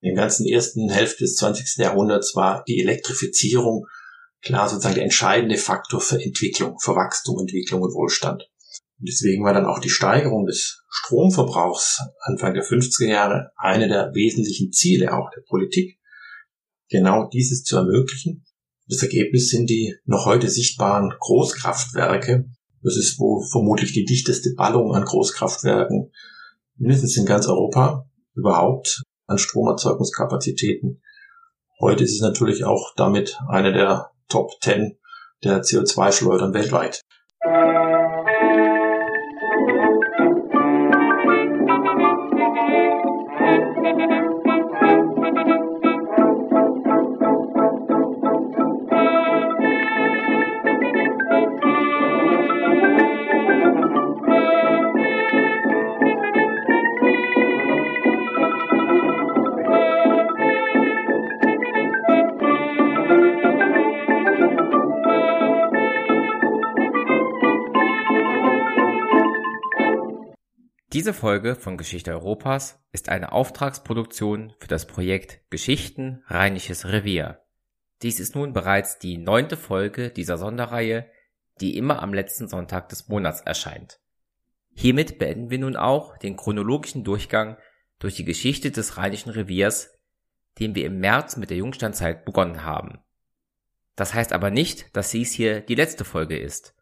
In der ganzen ersten Hälfte des 20. Jahrhunderts war die Elektrifizierung klar sozusagen der entscheidende Faktor für Entwicklung, für Wachstum, Entwicklung und Wohlstand. Und deswegen war dann auch die Steigerung des Stromverbrauchs Anfang der 50er Jahre eine der wesentlichen Ziele auch der Politik, genau dieses zu ermöglichen. Das Ergebnis sind die noch heute sichtbaren Großkraftwerke. Das ist wo vermutlich die dichteste Ballung an Großkraftwerken mindestens in ganz Europa überhaupt an Stromerzeugungskapazitäten. Heute ist es natürlich auch damit eine der Top 10 der CO2-Schleudern weltweit. Diese Folge von Geschichte Europas ist eine Auftragsproduktion für das Projekt Geschichten Rheinisches Revier. Dies ist nun bereits die neunte Folge dieser Sonderreihe, die immer am letzten Sonntag des Monats erscheint. Hiermit beenden wir nun auch den chronologischen Durchgang durch die Geschichte des Rheinischen Reviers, den wir im März mit der Jungsteinzeit begonnen haben. Das heißt aber nicht, dass dies hier die letzte Folge ist.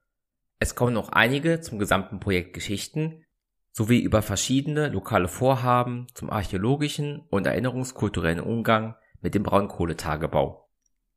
Es kommen noch einige zum gesamten Projekt Geschichten, sowie über verschiedene lokale Vorhaben zum archäologischen und erinnerungskulturellen Umgang mit dem Braunkohletagebau.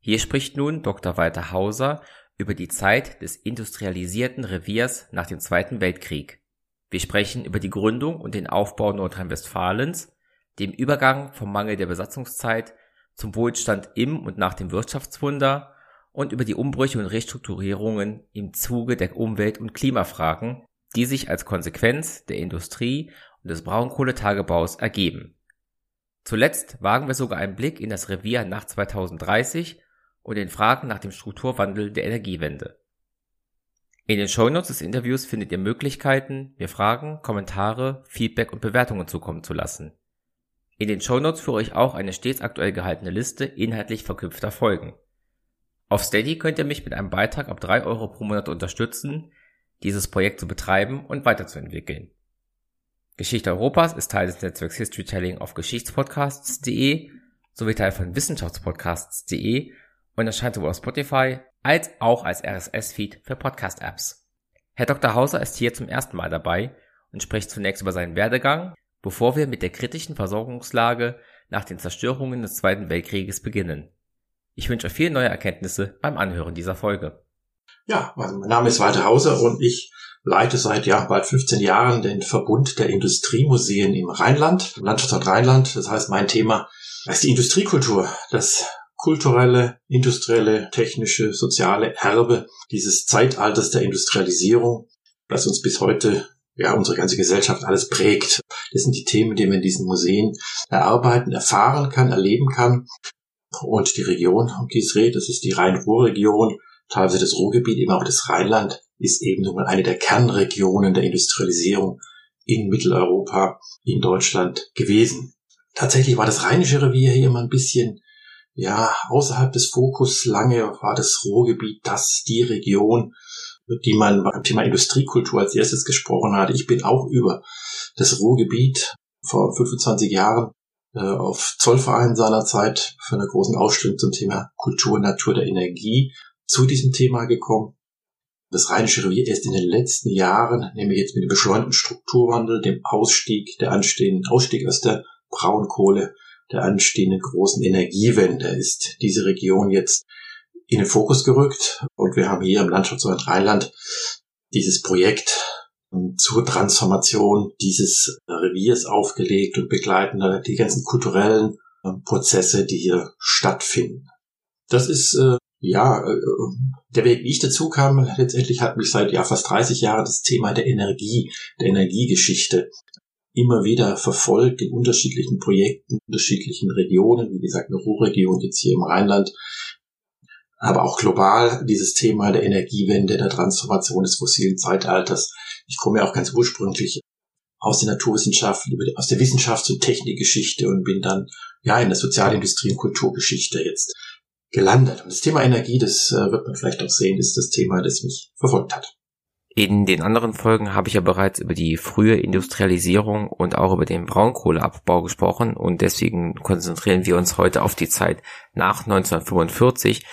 Hier spricht nun Dr. Walter Hauser über die Zeit des industrialisierten Reviers nach dem Zweiten Weltkrieg. Wir sprechen über die Gründung und den Aufbau Nordrhein-Westfalens, dem Übergang vom Mangel der Besatzungszeit zum Wohlstand im und nach dem Wirtschaftswunder und über die Umbrüche und Restrukturierungen im Zuge der Umwelt- und Klimafragen die sich als Konsequenz der Industrie und des Braunkohletagebaus ergeben. Zuletzt wagen wir sogar einen Blick in das Revier nach 2030 und den Fragen nach dem Strukturwandel der Energiewende. In den Shownotes des Interviews findet ihr Möglichkeiten, mir Fragen, Kommentare, Feedback und Bewertungen zukommen zu lassen. In den Shownotes führe ich auch eine stets aktuell gehaltene Liste inhaltlich verknüpfter Folgen. Auf Steady könnt ihr mich mit einem Beitrag ab 3 Euro pro Monat unterstützen, dieses Projekt zu betreiben und weiterzuentwickeln. Geschichte Europas ist Teil des Netzwerks Historytelling auf Geschichtspodcasts.de sowie Teil von Wissenschaftspodcasts.de und erscheint sowohl auf Spotify als auch als RSS-Feed für Podcast-Apps. Herr Dr. Hauser ist hier zum ersten Mal dabei und spricht zunächst über seinen Werdegang, bevor wir mit der kritischen Versorgungslage nach den Zerstörungen des Zweiten Weltkrieges beginnen. Ich wünsche viele neue Erkenntnisse beim Anhören dieser Folge. Ja, also mein Name ist Walter Hauser und ich leite seit ja, bald 15 Jahren den Verbund der Industriemuseen im Rheinland, im Landschaftsort Rheinland. Das heißt, mein Thema ist die Industriekultur, das kulturelle, industrielle, technische, soziale Erbe dieses Zeitalters der Industrialisierung, das uns bis heute ja, unsere ganze Gesellschaft alles prägt. Das sind die Themen, die man in diesen Museen erarbeiten, erfahren kann, erleben kann. Und die Region, um die es redet, das ist die Rhein-Ruhr-Region, teilweise das Ruhrgebiet, eben auch das Rheinland, ist eben nun mal eine der Kernregionen der Industrialisierung in Mitteleuropa, in Deutschland gewesen. Tatsächlich war das Rheinische Revier hier immer ein bisschen, ja, außerhalb des Fokus. Lange war das Ruhrgebiet das, die Region, die man beim Thema Industriekultur als erstes gesprochen hat. Ich bin auch über das Ruhrgebiet vor 25 Jahren äh, auf Zollverein seinerzeit für eine großen Ausstellung zum Thema Kultur Natur der Energie zu diesem Thema gekommen. Das Rheinische Revier erst in den letzten Jahren, nämlich jetzt mit dem beschleunigten Strukturwandel, dem Ausstieg, der anstehenden Ausstieg aus der Braunkohle, der anstehenden großen Energiewende, ist diese Region jetzt in den Fokus gerückt. Und wir haben hier im Landschaftsverband Rheinland dieses Projekt ähm, zur Transformation dieses Reviers aufgelegt und begleiten die ganzen kulturellen ähm, Prozesse, die hier stattfinden. Das ist äh, ja, äh, der Weg, wie ich dazu kam, letztendlich hat mich seit ja fast 30 Jahren das Thema der Energie, der Energiegeschichte immer wieder verfolgt in unterschiedlichen Projekten, unterschiedlichen Regionen, wie gesagt, eine Ruhrregion jetzt hier im Rheinland, aber auch global dieses Thema der Energiewende, der Transformation des fossilen Zeitalters. Ich komme ja auch ganz ursprünglich aus der Naturwissenschaft, aus der Wissenschafts- und Technikgeschichte und bin dann ja in der Sozialindustrie und Kulturgeschichte jetzt gelandet. Und das Thema Energie, das äh, wird man vielleicht auch sehen, ist das Thema, das mich verfolgt hat. In den anderen Folgen habe ich ja bereits über die frühe Industrialisierung und auch über den Braunkohleabbau gesprochen und deswegen konzentrieren wir uns heute auf die Zeit nach 1945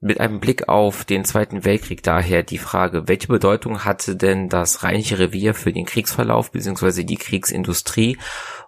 mit einem Blick auf den Zweiten Weltkrieg daher die Frage, welche Bedeutung hatte denn das Rheinische Revier für den Kriegsverlauf bzw. die Kriegsindustrie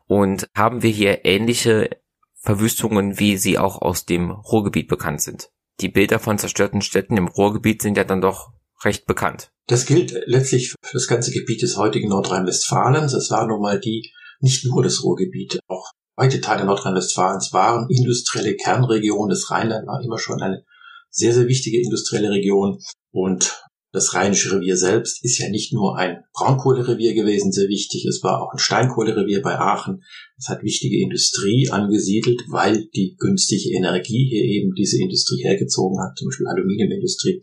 und haben wir hier ähnliche Verwüstungen, wie sie auch aus dem Ruhrgebiet bekannt sind? Die Bilder von zerstörten Städten im Ruhrgebiet sind ja dann doch recht bekannt. Das gilt letztlich für das ganze Gebiet des heutigen Nordrhein-Westfalens. Es war nun mal die, nicht nur das Ruhrgebiet, auch weite Teile Nordrhein-Westfalens waren industrielle Kernregionen. Das Rheinland war immer schon eine sehr, sehr wichtige industrielle Region. Und das Rheinische Revier selbst ist ja nicht nur ein Braunkohlerevier gewesen, sehr wichtig. Es war auch ein Steinkohlerevier bei Aachen. Es hat wichtige Industrie angesiedelt, weil die günstige Energie hier eben diese Industrie hergezogen hat, zum Beispiel Aluminiumindustrie,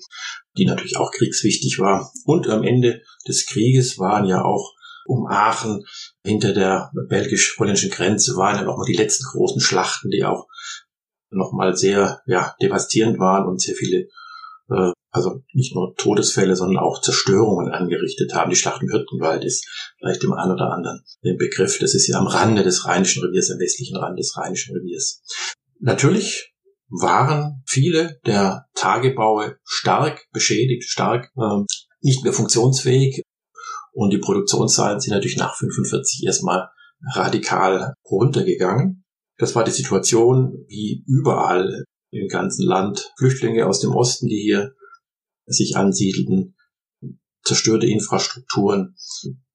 die natürlich auch kriegswichtig war. Und am Ende des Krieges waren ja auch um Aachen hinter der belgisch-polnischen Grenze waren ja nochmal die letzten großen Schlachten, die auch nochmal sehr ja, devastierend waren und sehr viele, also nicht nur Todesfälle, sondern auch Zerstörungen angerichtet haben. Die Schlacht im Hürtenwald ist vielleicht dem einen oder anderen den Begriff. Das ist ja am Rande des Rheinischen Reviers, am westlichen Rand des Rheinischen Reviers. Natürlich waren viele der Tagebaue stark beschädigt, stark äh, nicht mehr funktionsfähig. Und die Produktionszahlen sind natürlich nach 45 erstmal radikal runtergegangen. Das war die Situation wie überall im ganzen Land. Flüchtlinge aus dem Osten, die hier sich ansiedelten, zerstörte Infrastrukturen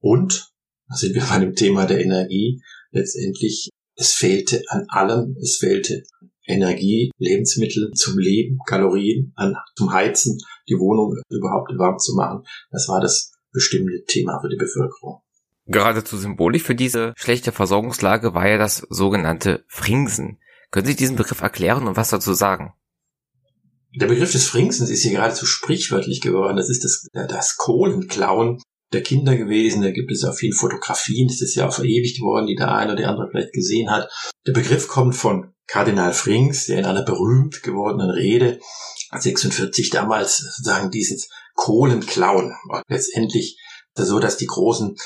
und, da sind wir bei dem Thema der Energie, letztendlich, es fehlte an allem, es fehlte Energie, Lebensmittel zum Leben, Kalorien, an, zum Heizen, die Wohnung überhaupt warm zu machen. Das war das bestimmte Thema für die Bevölkerung. Geradezu symbolisch für diese schlechte Versorgungslage war ja das sogenannte Fringsen. Können Sie diesen Begriff erklären und was dazu sagen? Der Begriff des Fringsens ist hier geradezu sprichwörtlich geworden. Das ist das, das Kohlenklauen der Kinder gewesen. Da gibt es ja viele Fotografien. Das ist ja auch verewigt worden, die der eine oder der andere vielleicht gesehen hat. Der Begriff kommt von Kardinal Frings, der in einer berühmt gewordenen Rede 46 damals sozusagen dieses Kohlenklauen letztendlich so, dass die großen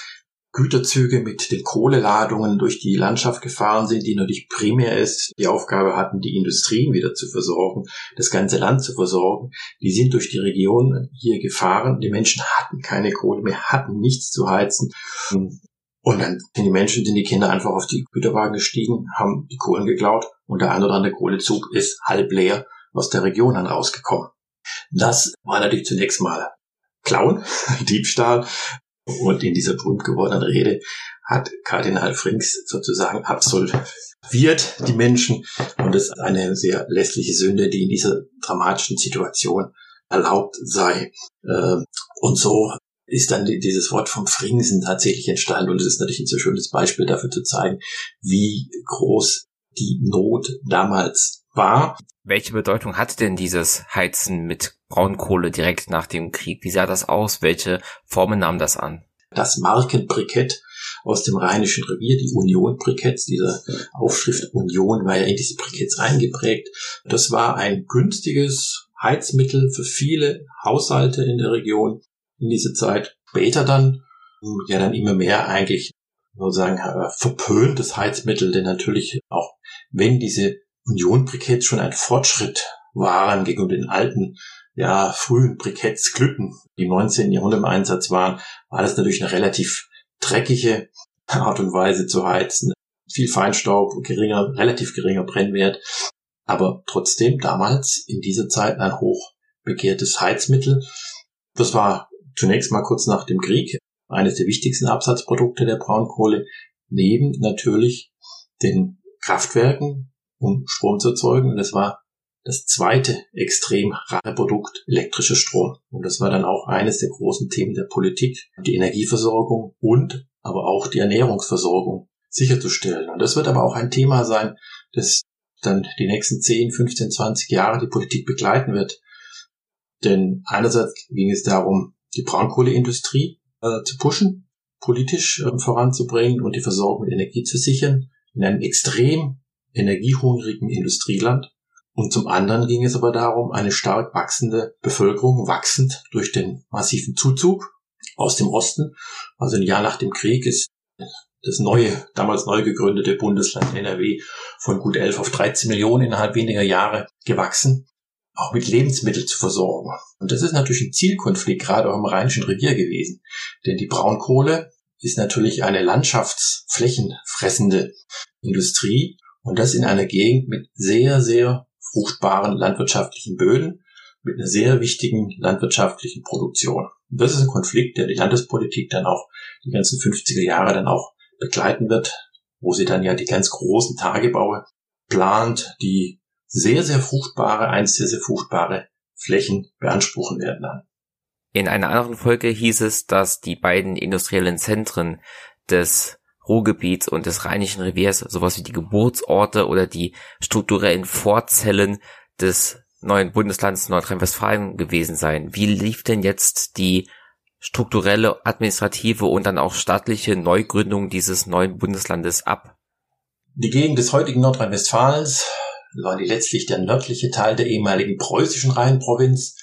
Güterzüge mit den Kohleladungen durch die Landschaft gefahren sind, die natürlich primär ist, die Aufgabe hatten, die Industrien wieder zu versorgen, das ganze Land zu versorgen. Die sind durch die Region hier gefahren. Die Menschen hatten keine Kohle mehr, hatten nichts zu heizen. Und dann sind die Menschen, sind die Kinder einfach auf die Güterwagen gestiegen, haben die Kohlen geklaut und der ein oder andere Kohlezug ist halb leer aus der Region dann rausgekommen. Das war natürlich zunächst mal Klauen, Diebstahl, und in dieser berühmt gewordenen Rede hat Kardinal Frings sozusagen absolviert die Menschen. Und das ist eine sehr lässliche Sünde, die in dieser dramatischen Situation erlaubt sei. Ähm, und so ist dann dieses Wort vom Fringsen tatsächlich entstanden. Und es ist natürlich ein sehr schönes Beispiel dafür zu zeigen, wie groß die Not damals war. Welche Bedeutung hatte denn dieses Heizen mit Braunkohle direkt nach dem Krieg? Wie sah das aus? Welche Formen nahm das an? Das Markenbrikett aus dem Rheinischen Revier, die Union-Briketts, diese Aufschrift Union war ja in diese Briketts eingeprägt. Das war ein günstiges Heizmittel für viele Haushalte in der Region in dieser Zeit. Später dann, ja dann immer mehr eigentlich sozusagen äh, verpöntes Heizmittel, denn natürlich auch wenn diese Union-Briketts schon ein Fortschritt waren gegenüber den alten, ja, frühen Briketts, Glücken, die im 19. Jahrhundert im Einsatz waren, war das natürlich eine relativ dreckige Art und Weise zu heizen. Viel Feinstaub, geringer, relativ geringer Brennwert, aber trotzdem damals in dieser Zeit ein hoch begehrtes Heizmittel. Das war zunächst mal kurz nach dem Krieg eines der wichtigsten Absatzprodukte der Braunkohle, neben natürlich den Kraftwerken, um Strom zu erzeugen. Und das war das zweite extrem rare Produkt, elektrischer Strom. Und das war dann auch eines der großen Themen der Politik, die Energieversorgung und aber auch die Ernährungsversorgung sicherzustellen. Und das wird aber auch ein Thema sein, das dann die nächsten 10, 15, 20 Jahre die Politik begleiten wird. Denn einerseits ging es darum, die Braunkohleindustrie äh, zu pushen, politisch äh, voranzubringen und die Versorgung mit Energie zu sichern in einem extrem energiehungrigen Industrieland. Und zum anderen ging es aber darum, eine stark wachsende Bevölkerung, wachsend durch den massiven Zuzug aus dem Osten. Also ein Jahr nach dem Krieg ist das neue, damals neu gegründete Bundesland NRW von gut 11 auf 13 Millionen innerhalb weniger Jahre gewachsen, auch mit Lebensmitteln zu versorgen. Und das ist natürlich ein Zielkonflikt, gerade auch im Rheinischen Revier gewesen. Denn die Braunkohle ist natürlich eine landschaftsflächenfressende Industrie und das in einer Gegend mit sehr, sehr fruchtbaren landwirtschaftlichen Böden, mit einer sehr wichtigen landwirtschaftlichen Produktion. Und das ist ein Konflikt, der die Landespolitik dann auch die ganzen 50er Jahre dann auch begleiten wird, wo sie dann ja die ganz großen Tagebaue plant, die sehr, sehr fruchtbare, einst sehr, sehr fruchtbare Flächen beanspruchen werden dann. In einer anderen Folge hieß es, dass die beiden industriellen Zentren des Ruhrgebiets und des Rheinischen Reviers sowas wie die Geburtsorte oder die strukturellen Vorzellen des neuen Bundeslands Nordrhein-Westfalen gewesen seien. Wie lief denn jetzt die strukturelle, administrative und dann auch staatliche Neugründung dieses neuen Bundeslandes ab? Die Gegend des heutigen Nordrhein-Westfalens war die letztlich der nördliche Teil der ehemaligen preußischen Rheinprovinz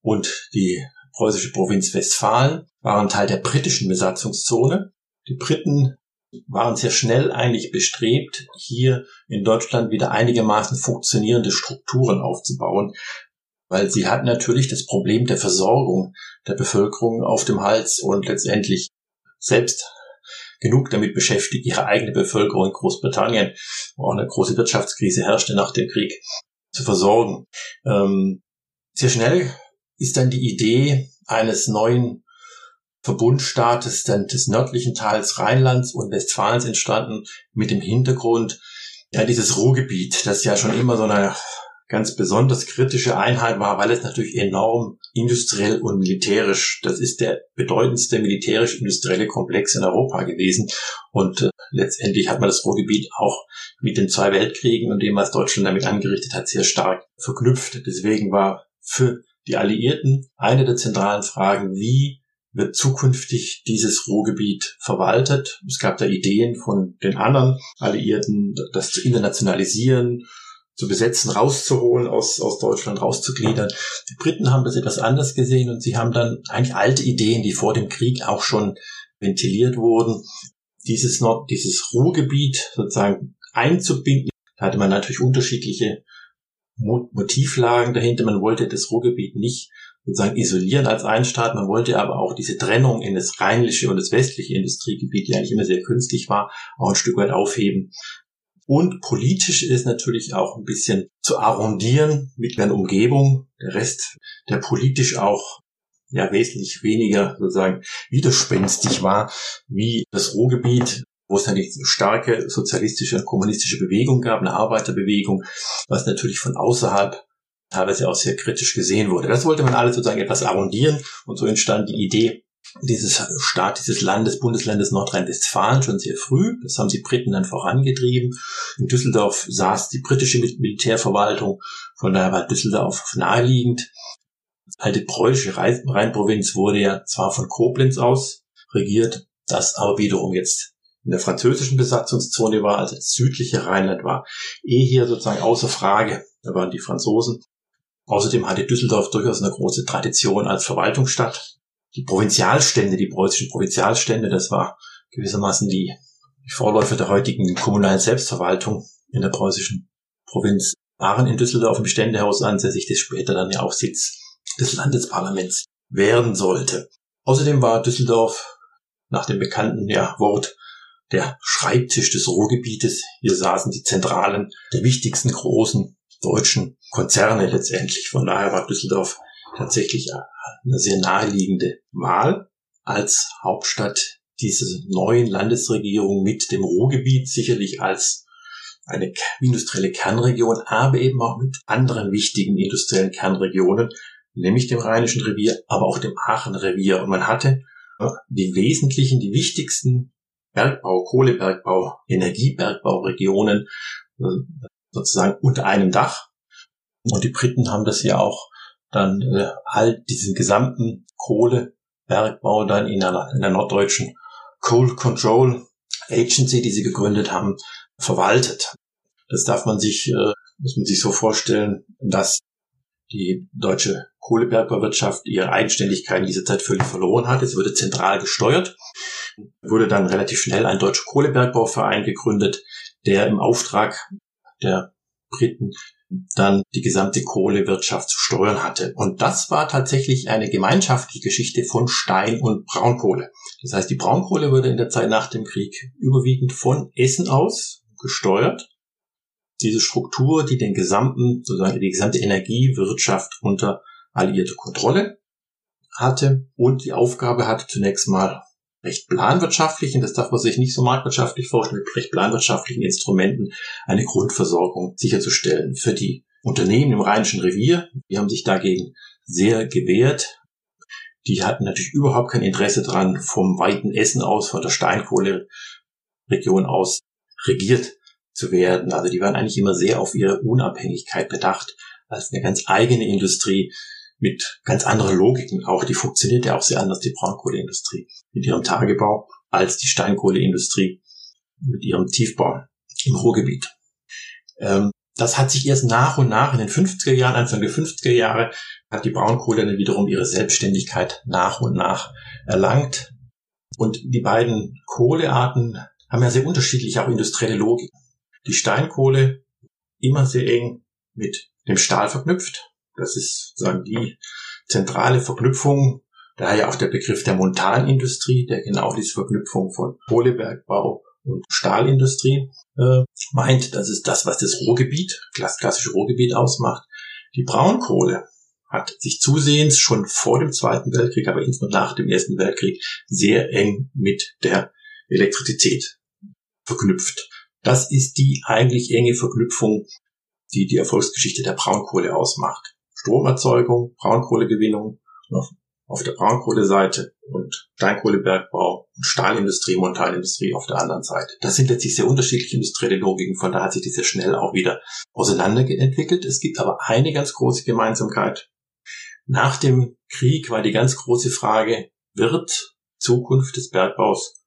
und die preußische Provinz Westfalen waren Teil der britischen Besatzungszone. Die Briten waren sehr schnell eigentlich bestrebt, hier in Deutschland wieder einigermaßen funktionierende Strukturen aufzubauen, weil sie hatten natürlich das Problem der Versorgung der Bevölkerung auf dem Hals und letztendlich selbst genug damit beschäftigt, ihre eigene Bevölkerung in Großbritannien, wo auch eine große Wirtschaftskrise herrschte nach dem Krieg, zu versorgen. Ähm, sehr schnell ist dann die Idee eines neuen Verbundstaates des nördlichen Teils Rheinlands und Westfalens entstanden mit dem Hintergrund, ja, dieses Ruhrgebiet, das ja schon immer so eine ganz besonders kritische Einheit war, weil es natürlich enorm industriell und militärisch, das ist der bedeutendste militärisch-industrielle Komplex in Europa gewesen. Und äh, letztendlich hat man das Ruhrgebiet auch mit den zwei Weltkriegen und dem, was Deutschland damit angerichtet hat, sehr stark verknüpft. Deswegen war für die Alliierten eine der zentralen Fragen, wie wird zukünftig dieses Ruhrgebiet verwaltet. Es gab da Ideen von den anderen Alliierten, das zu internationalisieren, zu besetzen, rauszuholen, aus, aus Deutschland rauszugliedern. Die Briten haben das etwas anders gesehen und sie haben dann eigentlich alte Ideen, die vor dem Krieg auch schon ventiliert wurden, dieses, Nord dieses Ruhrgebiet sozusagen einzubinden. Da hatte man natürlich unterschiedliche Motivlagen dahinter. Man wollte das Ruhrgebiet nicht sozusagen isolieren als ein Staat. Man wollte aber auch diese Trennung in das rheinliche und das westliche Industriegebiet, die eigentlich immer sehr künstlich war, auch ein Stück weit aufheben. Und politisch ist natürlich auch ein bisschen zu arrondieren mit der Umgebung. Der Rest, der politisch auch ja wesentlich weniger sozusagen widerspenstig war, wie das Ruhrgebiet, wo es die starke sozialistische und kommunistische Bewegung gab, eine Arbeiterbewegung, was natürlich von außerhalb teilweise auch sehr kritisch gesehen wurde. Das wollte man alles sozusagen etwas arrondieren und so entstand die Idee, dieses Staat, dieses Landes, Bundeslandes Nordrhein-Westfalen schon sehr früh. Das haben die Briten dann vorangetrieben. In Düsseldorf saß die britische Militärverwaltung, von daher war Düsseldorf naheliegend. Die alte preußische Rheinprovinz wurde ja zwar von Koblenz aus regiert, das aber wiederum jetzt in der französischen Besatzungszone war, also das südliche Rheinland war, eh hier sozusagen außer Frage. Da waren die Franzosen. Außerdem hatte Düsseldorf durchaus eine große Tradition als Verwaltungsstadt die Provinzialstände, die preußischen Provinzialstände, das war gewissermaßen die, Vorläufer der heutigen kommunalen Selbstverwaltung in der preußischen Provinz, waren in Düsseldorf im Ständehaus ansässig, das später dann ja auch Sitz des Landesparlaments werden sollte. Außerdem war Düsseldorf nach dem bekannten ja, Wort der Schreibtisch des Ruhrgebietes. Hier saßen die Zentralen der wichtigsten großen deutschen Konzerne letztendlich. Von daher war Düsseldorf tatsächlich eine sehr naheliegende Wahl als Hauptstadt dieser neuen Landesregierung mit dem Ruhrgebiet sicherlich als eine industrielle Kernregion, aber eben auch mit anderen wichtigen industriellen Kernregionen, nämlich dem Rheinischen Revier, aber auch dem Aachen-Revier. Und man hatte die wesentlichen, die wichtigsten Bergbau, Kohlebergbau, Energiebergbauregionen sozusagen unter einem Dach. Und die Briten haben das ja auch dann äh, halt diesen gesamten Kohlebergbau dann in der, in der norddeutschen Coal Control Agency, die sie gegründet haben, verwaltet. Das darf man sich, äh, muss man sich so vorstellen, dass die deutsche Kohlebergbauwirtschaft ihre Eigenständigkeit in dieser Zeit völlig verloren hat. Es wurde zentral gesteuert, wurde dann relativ schnell ein deutscher Kohlebergbauverein gegründet, der im Auftrag der Briten dann die gesamte Kohlewirtschaft zu steuern hatte. Und das war tatsächlich eine gemeinschaftliche Geschichte von Stein- und Braunkohle. Das heißt, die Braunkohle wurde in der Zeit nach dem Krieg überwiegend von Essen aus gesteuert. Diese Struktur, die den gesamten, sozusagen die gesamte Energiewirtschaft unter alliierte Kontrolle hatte und die Aufgabe hatte zunächst mal recht planwirtschaftlichen, das darf man sich nicht so marktwirtschaftlich vorstellen, mit recht planwirtschaftlichen Instrumenten eine Grundversorgung sicherzustellen für die Unternehmen im Rheinischen Revier. Die haben sich dagegen sehr gewehrt. Die hatten natürlich überhaupt kein Interesse dran, vom weiten Essen aus, von der Steinkohleregion aus regiert zu werden. Also die waren eigentlich immer sehr auf ihre Unabhängigkeit bedacht als eine ganz eigene Industrie, mit ganz anderen Logiken auch. Die funktioniert ja auch sehr anders, die Braunkohleindustrie mit ihrem Tagebau, als die Steinkohleindustrie mit ihrem Tiefbau im Ruhrgebiet. Ähm, das hat sich erst nach und nach in den 50er Jahren, Anfang der 50er Jahre, hat die Braunkohle dann wiederum ihre Selbstständigkeit nach und nach erlangt. Und die beiden Kohlearten haben ja sehr unterschiedliche auch industrielle Logik. Die Steinkohle immer sehr eng mit dem Stahl verknüpft, das ist sozusagen die zentrale Verknüpfung, daher auch der Begriff der Montanindustrie, der genau diese Verknüpfung von Kohlebergbau und Stahlindustrie äh, meint. Das ist das, was das Ruhrgebiet, klassische Ruhrgebiet ausmacht. Die Braunkohle hat sich zusehends schon vor dem Zweiten Weltkrieg, aber insbesondere nach dem Ersten Weltkrieg sehr eng mit der Elektrizität verknüpft. Das ist die eigentlich enge Verknüpfung, die die Erfolgsgeschichte der Braunkohle ausmacht. Stromerzeugung, Braunkohlegewinnung auf, auf der Braunkohleseite und Steinkohlebergbau und Stahlindustrie, Montanindustrie auf der anderen Seite. Das sind letztlich sehr unterschiedliche industrielle Logiken, von da hat sich die sehr schnell auch wieder auseinanderentwickelt. Es gibt aber eine ganz große Gemeinsamkeit. Nach dem Krieg war die ganz große Frage, wird Zukunft des Bergbaus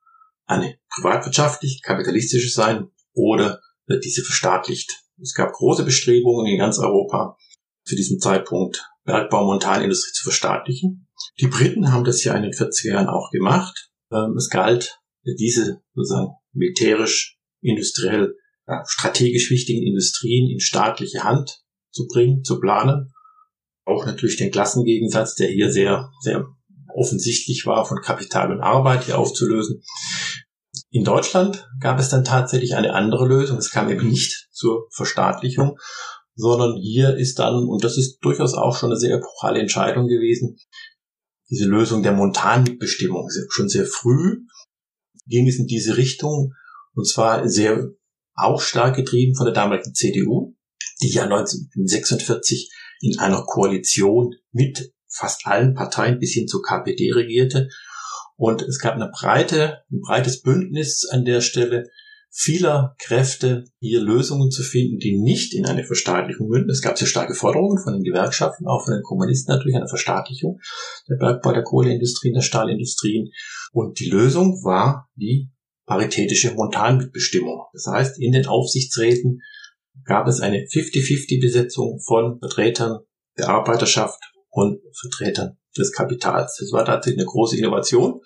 eine privatwirtschaftlich, kapitalistische sein oder wird diese verstaatlicht? Es gab große Bestrebungen in ganz Europa, zu diesem Zeitpunkt Bergbau- und Montanindustrie zu verstaatlichen. Die Briten haben das ja in den 40er Jahren auch gemacht. Ähm, es galt, diese sozusagen militärisch, industriell, strategisch wichtigen Industrien in staatliche Hand zu bringen, zu planen. Auch natürlich den Klassengegensatz, der hier sehr, sehr offensichtlich war, von Kapital und Arbeit hier aufzulösen. In Deutschland gab es dann tatsächlich eine andere Lösung. Es kam eben nicht zur Verstaatlichung, sondern hier ist dann, und das ist durchaus auch schon eine sehr epochale Entscheidung gewesen, diese Lösung der Montanmitbestimmung. Schon sehr früh ging es in diese Richtung, und zwar sehr auch stark getrieben von der damaligen CDU, die ja 1946 in einer Koalition mit fast allen Parteien bis hin zur KPD regierte. Und es gab eine breite, ein breites Bündnis an der Stelle, vieler Kräfte, hier Lösungen zu finden, die nicht in eine Verstaatlichung münden. Es gab sehr starke Forderungen von den Gewerkschaften, auch von den Kommunisten natürlich, eine Verstaatlichung der Bergbau, der Kohleindustrien, der Stahlindustrien. Und die Lösung war die paritätische Montanmitbestimmung. Das heißt, in den Aufsichtsräten gab es eine 50-50-Besetzung von Vertretern der Arbeiterschaft und Vertretern des Kapitals. Das war tatsächlich eine große Innovation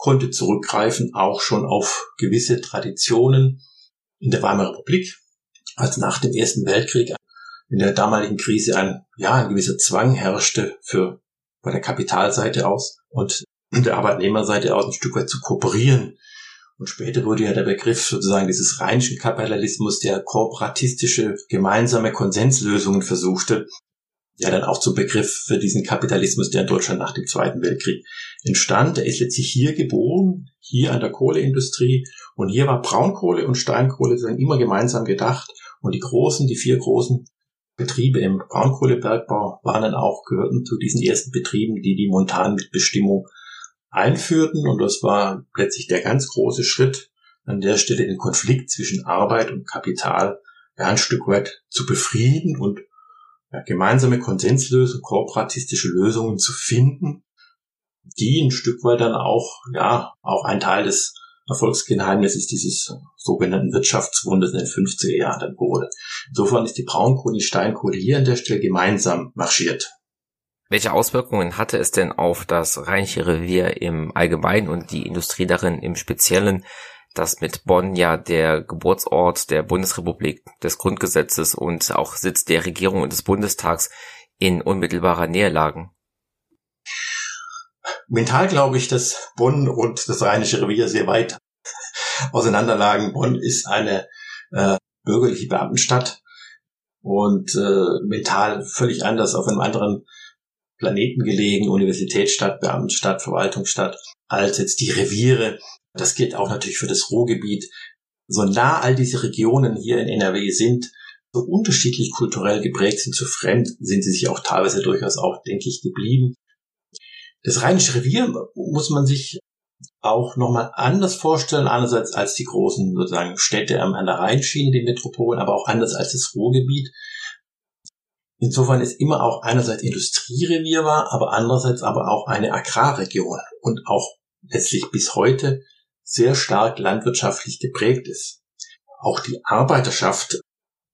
konnte zurückgreifen auch schon auf gewisse Traditionen in der Weimarer Republik, als nach dem Ersten Weltkrieg in der damaligen Krise ein, ja, ein gewisser Zwang herrschte für, bei der Kapitalseite aus und der Arbeitnehmerseite aus ein Stück weit zu kooperieren. Und später wurde ja der Begriff sozusagen dieses rheinischen Kapitalismus, der kooperatistische gemeinsame Konsenslösungen versuchte, ja dann auch zum Begriff für diesen Kapitalismus, der in Deutschland nach dem Zweiten Weltkrieg entstand. Er ist letztlich hier geboren, hier an der Kohleindustrie. Und hier war Braunkohle und Steinkohle sozusagen immer gemeinsam gedacht. Und die großen, die vier großen Betriebe im Braunkohlebergbau waren dann auch, gehörten zu diesen ersten Betrieben, die die Montanmitbestimmung einführten. Und das war plötzlich der ganz große Schritt, an der Stelle den Konflikt zwischen Arbeit und Kapital ein Stück weit zu befrieden und ja, gemeinsame Konsenslösungen, kooperatistische Lösungen zu finden, die ein Stück weit dann auch, ja, auch ein Teil des Erfolgsgeheimnis ist dieses sogenannten Wirtschaftswunders in den 50er Jahren dann wurde. Insofern ist die Braunkohle, die Steinkohle hier an der Stelle gemeinsam marschiert. Welche Auswirkungen hatte es denn auf das Rheinische Revier im Allgemeinen und die Industrie darin im Speziellen, dass mit Bonn ja der Geburtsort der Bundesrepublik, des Grundgesetzes und auch Sitz der Regierung und des Bundestags in unmittelbarer Nähe lagen? Mental glaube ich, dass Bonn und das Rheinische Revier sehr weit auseinanderlagen. Bonn ist eine äh, bürgerliche Beamtenstadt und äh, mental völlig anders auf einem anderen Planeten gelegen, Universitätsstadt, Beamtenstadt, Verwaltungsstadt, als jetzt die Reviere. Das gilt auch natürlich für das Ruhrgebiet. So nah all diese Regionen hier in NRW sind, so unterschiedlich kulturell geprägt sind, so fremd sind sie sich auch teilweise durchaus auch, denke ich, geblieben. Das Rheinische Revier muss man sich auch nochmal anders vorstellen, einerseits als die großen sozusagen Städte an der Rheinschiene, die Metropolen, aber auch anders als das Ruhrgebiet. Insofern ist immer auch einerseits Industrierevier war, aber andererseits aber auch eine Agrarregion und auch letztlich bis heute sehr stark landwirtschaftlich geprägt ist. Auch die Arbeiterschaft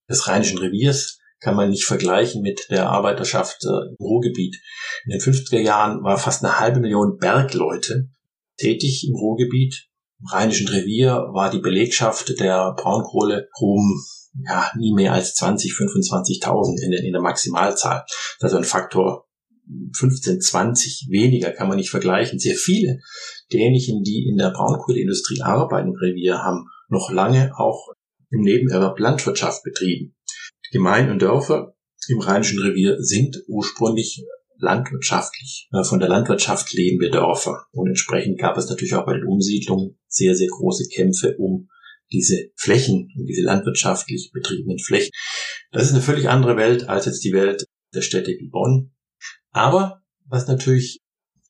des Rheinischen Reviers kann man nicht vergleichen mit der Arbeiterschaft äh, im Ruhrgebiet. In den 50er Jahren war fast eine halbe Million Bergleute tätig im Ruhrgebiet. Im Rheinischen Revier war die Belegschaft der Braunkohlegruben ja, nie mehr als 20, 25.000 in, in der Maximalzahl. Also ein Faktor 15, 20 weniger kann man nicht vergleichen. Sehr viele derjenigen, die in der Braunkohleindustrie arbeiten im Revier, haben noch lange auch im Nebenerwerb Landwirtschaft betrieben. Gemeinden und Dörfer im Rheinischen Revier sind ursprünglich landwirtschaftlich. Von der Landwirtschaft leben wir Dörfer. Und entsprechend gab es natürlich auch bei den Umsiedlungen sehr, sehr große Kämpfe um diese Flächen, um diese landwirtschaftlich betriebenen Flächen. Das ist eine völlig andere Welt als jetzt die Welt der Städte wie Bonn. Aber was natürlich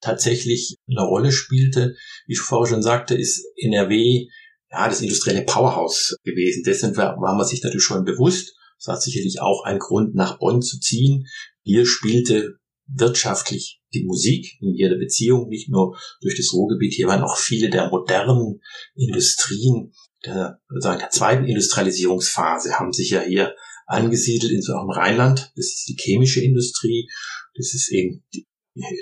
tatsächlich eine Rolle spielte, wie ich vorher schon sagte, ist NRW ja das industrielle Powerhouse gewesen. Dessen war, war man sich natürlich schon bewusst. Das war sicherlich auch ein Grund, nach Bonn zu ziehen. Hier spielte wirtschaftlich die Musik in jeder Beziehung, nicht nur durch das Ruhrgebiet. Hier waren auch viele der modernen Industrien der, sagen, der zweiten Industrialisierungsphase haben sich ja hier angesiedelt in so einem Rheinland. Das ist die chemische Industrie, das ist eben die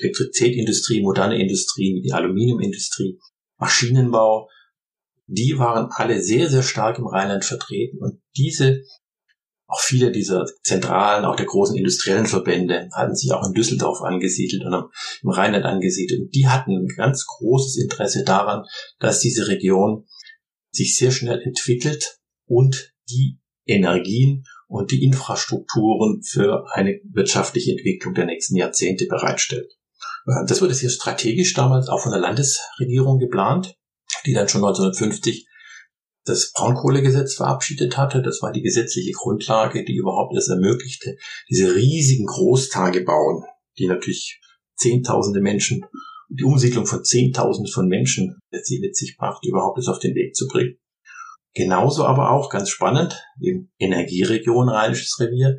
Elektrizitätsindustrie, moderne Industrie, die Aluminiumindustrie, Maschinenbau. Die waren alle sehr, sehr stark im Rheinland vertreten und diese auch viele dieser zentralen, auch der großen industriellen Verbände hatten sich auch in Düsseldorf angesiedelt und im Rheinland angesiedelt. Und die hatten ein ganz großes Interesse daran, dass diese Region sich sehr schnell entwickelt und die Energien und die Infrastrukturen für eine wirtschaftliche Entwicklung der nächsten Jahrzehnte bereitstellt. Äh, das wurde sehr strategisch damals auch von der Landesregierung geplant, die dann schon 1950 das Braunkohlegesetz verabschiedet hatte. Das war die gesetzliche Grundlage, die überhaupt es ermöglichte, diese riesigen Großtage bauen, die natürlich Zehntausende Menschen die Umsiedlung von Zehntausenden von Menschen letztlich mit sich brachte, überhaupt es auf den Weg zu bringen. Genauso aber auch, ganz spannend, im Energieregion Rheinisches Revier,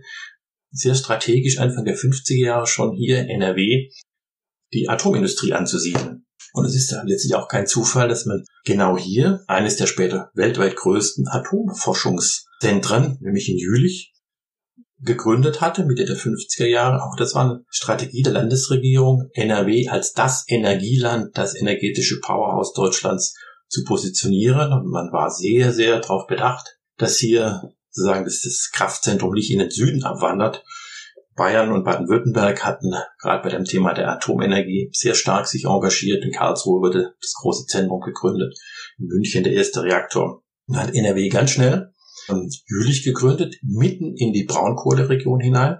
sehr strategisch Anfang der 50er Jahre schon hier NRW die Atomindustrie anzusiedeln. Und es ist ja letztlich auch kein Zufall, dass man genau hier eines der später weltweit größten Atomforschungszentren, nämlich in Jülich, gegründet hatte, Mitte der 50er Jahre. Auch das war eine Strategie der Landesregierung, NRW als das Energieland, das energetische Powerhouse Deutschlands zu positionieren. Und man war sehr, sehr darauf bedacht, dass hier sozusagen das Kraftzentrum nicht in den Süden abwandert. Bayern und Baden-Württemberg hatten gerade bei dem Thema der Atomenergie sehr stark sich engagiert. In Karlsruhe wurde das große Zentrum gegründet. In München der erste Reaktor. Und hat NRW ganz schnell Jülich gegründet, mitten in die Braunkohleregion hinein.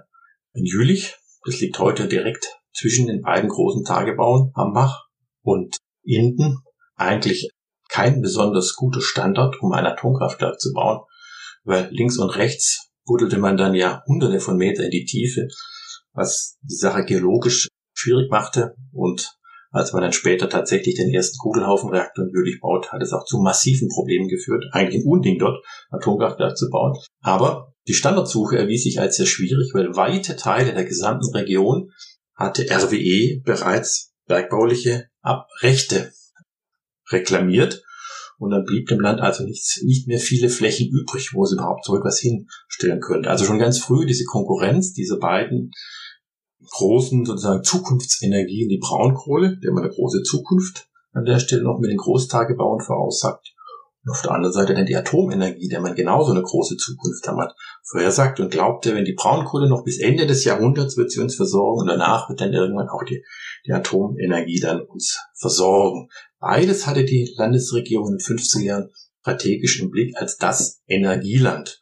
In Jülich, das liegt heute direkt zwischen den beiden großen Tagebauen Hambach und Inden, eigentlich kein besonders guter Standard, um ein Atomkraftwerk zu bauen, weil links und rechts buddelte man dann ja hunderte von Meter in die Tiefe, was die Sache geologisch schwierig machte und als man dann später tatsächlich den ersten Kugelhaufenreaktor in Jülich baut, hat es auch zu massiven Problemen geführt, eigentlich ein Unding dort, Atomkraftwerk zu bauen. Aber die Standardsuche erwies sich als sehr schwierig, weil weite Teile der gesamten Region hatte RWE bereits bergbauliche Abrechte reklamiert. Und dann blieb dem Land also nicht, nicht mehr viele Flächen übrig, wo es überhaupt so etwas hinstellen könnte. Also schon ganz früh diese Konkurrenz dieser beiden großen sozusagen Zukunftsenergien, die Braunkohle, der man eine große Zukunft an der Stelle noch mit den Großtagebauern voraussagt. Und auf der anderen Seite dann die Atomenergie, der man genauso eine große Zukunft damit vorhersagt und glaubte, wenn die Braunkohle noch bis Ende des Jahrhunderts wird sie uns versorgen und danach wird dann irgendwann auch die, die Atomenergie dann uns versorgen. Beides hatte die Landesregierung in den 50er Jahren strategisch im Blick als das Energieland.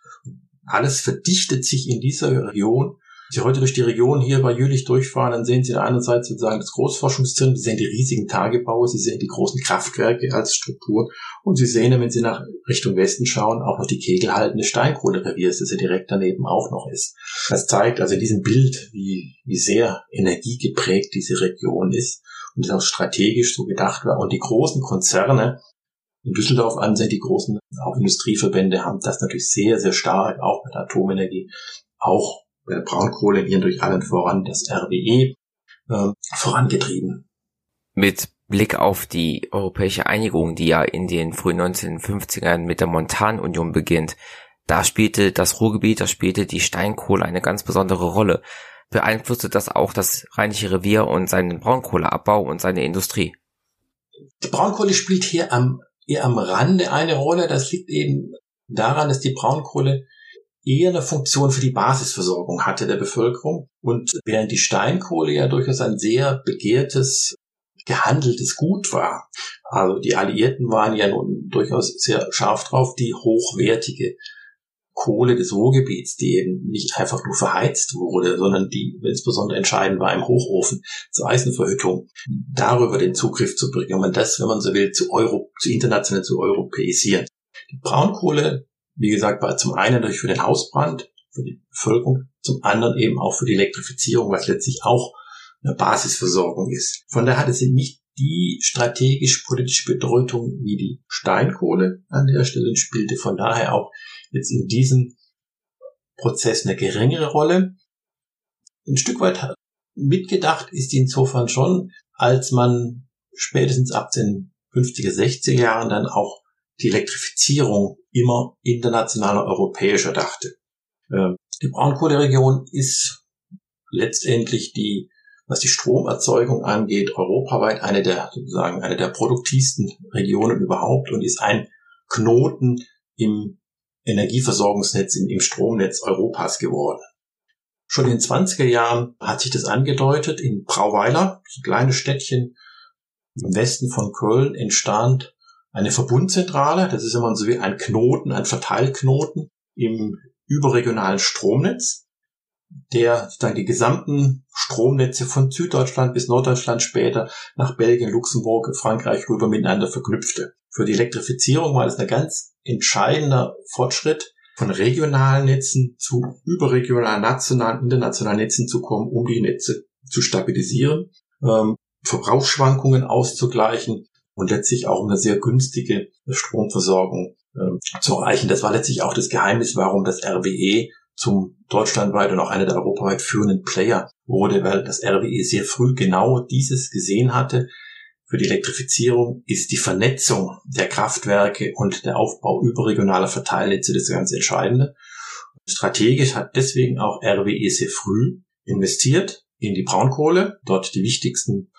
Alles verdichtet sich in dieser Region Sie heute durch die Region hier bei Jülich durchfahren, dann sehen Sie einerseits sozusagen das Großforschungszentrum, Sie sehen die riesigen Tagebaue, Sie sehen die großen Kraftwerke als Struktur und Sie sehen, wenn Sie nach Richtung Westen schauen, auch noch die kegelhaltende Steinkohlereviers, das ja direkt daneben auch noch ist. Das zeigt also in diesem Bild, wie, wie sehr energiegeprägt diese Region ist und es auch strategisch so gedacht war. Und die großen Konzerne, in Düsseldorf ansehen, die großen auch Industrieverbände haben das natürlich sehr, sehr stark, auch mit Atomenergie, auch der Braunkohle gehen durch allen voran das RWE äh, vorangetrieben. Mit Blick auf die europäische Einigung, die ja in den frühen 1950ern mit der Montanunion beginnt, da spielte das Ruhrgebiet, da spielte die Steinkohle eine ganz besondere Rolle. Beeinflusste das auch das Rheinische Revier und seinen Braunkohleabbau und seine Industrie? Die Braunkohle spielt hier am, eher am Rande eine Rolle. Das liegt eben daran, dass die Braunkohle eher eine Funktion für die Basisversorgung hatte der Bevölkerung. Und während die Steinkohle ja durchaus ein sehr begehrtes, gehandeltes Gut war. Also die Alliierten waren ja nun durchaus sehr scharf drauf, die hochwertige Kohle des Ruhrgebiets, die eben nicht einfach nur verheizt wurde, sondern die insbesondere entscheidend war im Hochofen zur Eisenverhüttung, darüber den Zugriff zu bringen und das, wenn man so will, zu Euro, zu international zu europäisieren. Die Braunkohle wie gesagt, war zum einen natürlich für den Hausbrand, für die Bevölkerung, zum anderen eben auch für die Elektrifizierung, was letztlich auch eine Basisversorgung ist. Von daher hat es nicht die strategisch-politische Bedeutung wie die Steinkohle an der Stelle und spielte von daher auch jetzt in diesem Prozess eine geringere Rolle. Ein Stück weit mitgedacht ist die insofern schon, als man spätestens ab den 50er, 60er Jahren dann auch die Elektrifizierung immer internationaler europäischer dachte. Ähm, die Braunkohleregion ist letztendlich die, was die Stromerzeugung angeht, europaweit eine der, sozusagen, eine der produktivsten Regionen überhaupt und ist ein Knoten im Energieversorgungsnetz, im, Stromnetz Europas geworden. Schon in den 20er Jahren hat sich das angedeutet. In Brauweiler, ein kleines Städtchen im Westen von Köln, entstand eine Verbundzentrale, das ist immer so wie ein Knoten, ein Verteilknoten im überregionalen Stromnetz, der sozusagen die gesamten Stromnetze von Süddeutschland bis Norddeutschland später nach Belgien, Luxemburg, Frankreich rüber miteinander verknüpfte. Für die Elektrifizierung war das ein ganz entscheidender Fortschritt, von regionalen Netzen zu überregionalen, nationalen, internationalen Netzen zu kommen, um die Netze zu stabilisieren, ähm, Verbrauchsschwankungen auszugleichen und letztlich auch eine sehr günstige Stromversorgung äh, zu erreichen. Das war letztlich auch das Geheimnis, warum das RWE zum deutschlandweit und auch einer der europaweit führenden Player wurde, weil das RWE sehr früh genau dieses gesehen hatte. Für die Elektrifizierung ist die Vernetzung der Kraftwerke und der Aufbau überregionaler Verteilnetze das ganz Entscheidende. Strategisch hat deswegen auch RWE sehr früh investiert in die Braunkohle, dort die wichtigsten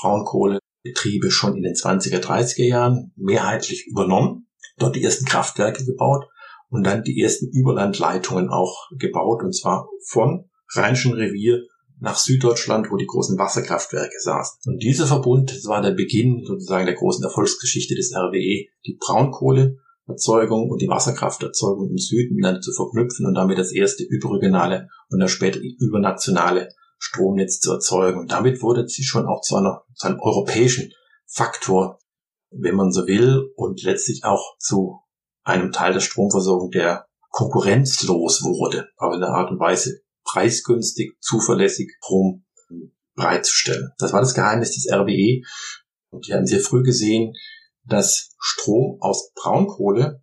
Braunkohle Betriebe schon in den 20er, 30er Jahren mehrheitlich übernommen, dort die ersten Kraftwerke gebaut und dann die ersten Überlandleitungen auch gebaut, und zwar von Rheinischen Revier nach Süddeutschland, wo die großen Wasserkraftwerke saßen. Und dieser Verbund, das war der Beginn sozusagen der großen Erfolgsgeschichte des RWE, die Braunkohleerzeugung und die Wasserkrafterzeugung im Süden miteinander zu verknüpfen und damit das erste überregionale und dann später übernationale Stromnetz zu erzeugen. Und damit wurde sie schon auch zu, einer, zu einem europäischen Faktor, wenn man so will, und letztlich auch zu einem Teil der Stromversorgung, der konkurrenzlos wurde, aber in einer Art und Weise preisgünstig, zuverlässig Strom bereitzustellen. Das war das Geheimnis des RWE. Und die haben sehr früh gesehen, dass Strom aus Braunkohle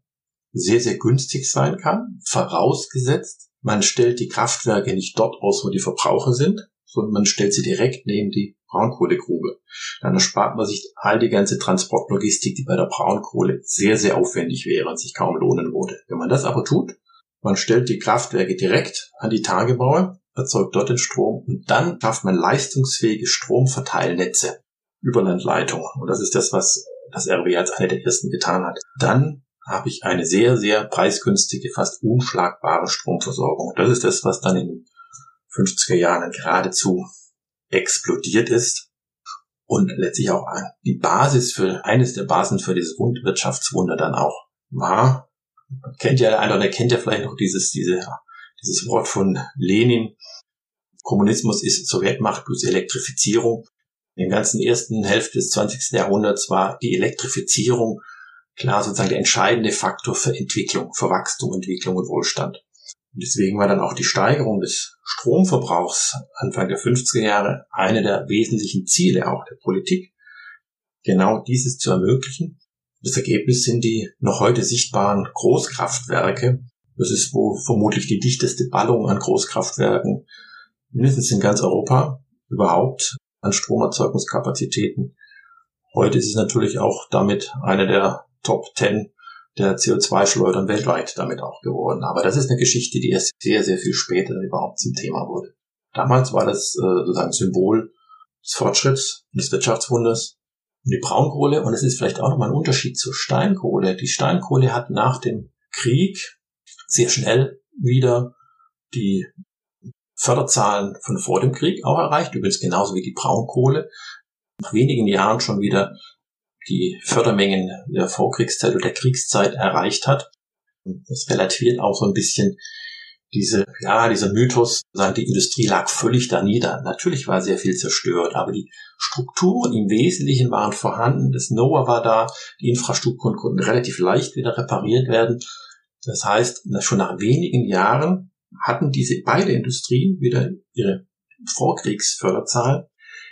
sehr, sehr günstig sein kann, vorausgesetzt, man stellt die Kraftwerke nicht dort aus, wo die Verbraucher sind, sondern man stellt sie direkt neben die Braunkohlegrube. Dann erspart man sich all die ganze Transportlogistik, die bei der Braunkohle sehr, sehr aufwendig wäre und sich kaum lohnen würde. Wenn man das aber tut, man stellt die Kraftwerke direkt an die Tagebaue, erzeugt dort den Strom und dann schafft man leistungsfähige Stromverteilnetze über Landleitungen. Und das ist das, was das RW als eine der ersten getan hat. Dann habe ich eine sehr, sehr preisgünstige, fast unschlagbare Stromversorgung. Das ist das, was dann in den 50er Jahren geradezu explodiert ist und letztlich auch die Basis für, eines der Basen für dieses Wirtschaftswunder dann auch war. Kennt ja, einer der kennt ja vielleicht noch dieses, diese, dieses Wort von Lenin. Kommunismus ist Sowjetmacht plus Elektrifizierung. In der ganzen ersten Hälfte des 20. Jahrhunderts war die Elektrifizierung klar sozusagen der entscheidende Faktor für Entwicklung, für Wachstum, Entwicklung und Wohlstand. Und deswegen war dann auch die Steigerung des Stromverbrauchs Anfang der 50er Jahre eine der wesentlichen Ziele auch der Politik, genau dieses zu ermöglichen. Das Ergebnis sind die noch heute sichtbaren Großkraftwerke. Das ist wo vermutlich die dichteste Ballung an Großkraftwerken mindestens in ganz Europa überhaupt an Stromerzeugungskapazitäten. Heute ist es natürlich auch damit eine der Top 10 der CO2-Schleudern weltweit damit auch geworden. Aber das ist eine Geschichte, die erst sehr, sehr viel später überhaupt zum Thema wurde. Damals war das äh, sozusagen Symbol des Fortschritts, des Wirtschaftswunders. Und die Braunkohle, und es ist vielleicht auch nochmal ein Unterschied zur Steinkohle. Die Steinkohle hat nach dem Krieg sehr schnell wieder die Förderzahlen von vor dem Krieg auch erreicht, übrigens genauso wie die Braunkohle. Nach wenigen Jahren schon wieder die Fördermengen der Vorkriegszeit oder der Kriegszeit erreicht hat. Das relativiert auch so ein bisschen diese, ja, dieser Mythos, sagen, die Industrie lag völlig da nieder. Natürlich war sehr viel zerstört, aber die Strukturen im Wesentlichen waren vorhanden, das Know-how war da, die Infrastrukturen konnten relativ leicht wieder repariert werden. Das heißt, schon nach wenigen Jahren hatten diese beide Industrien wieder ihre Vorkriegsförderzahlen.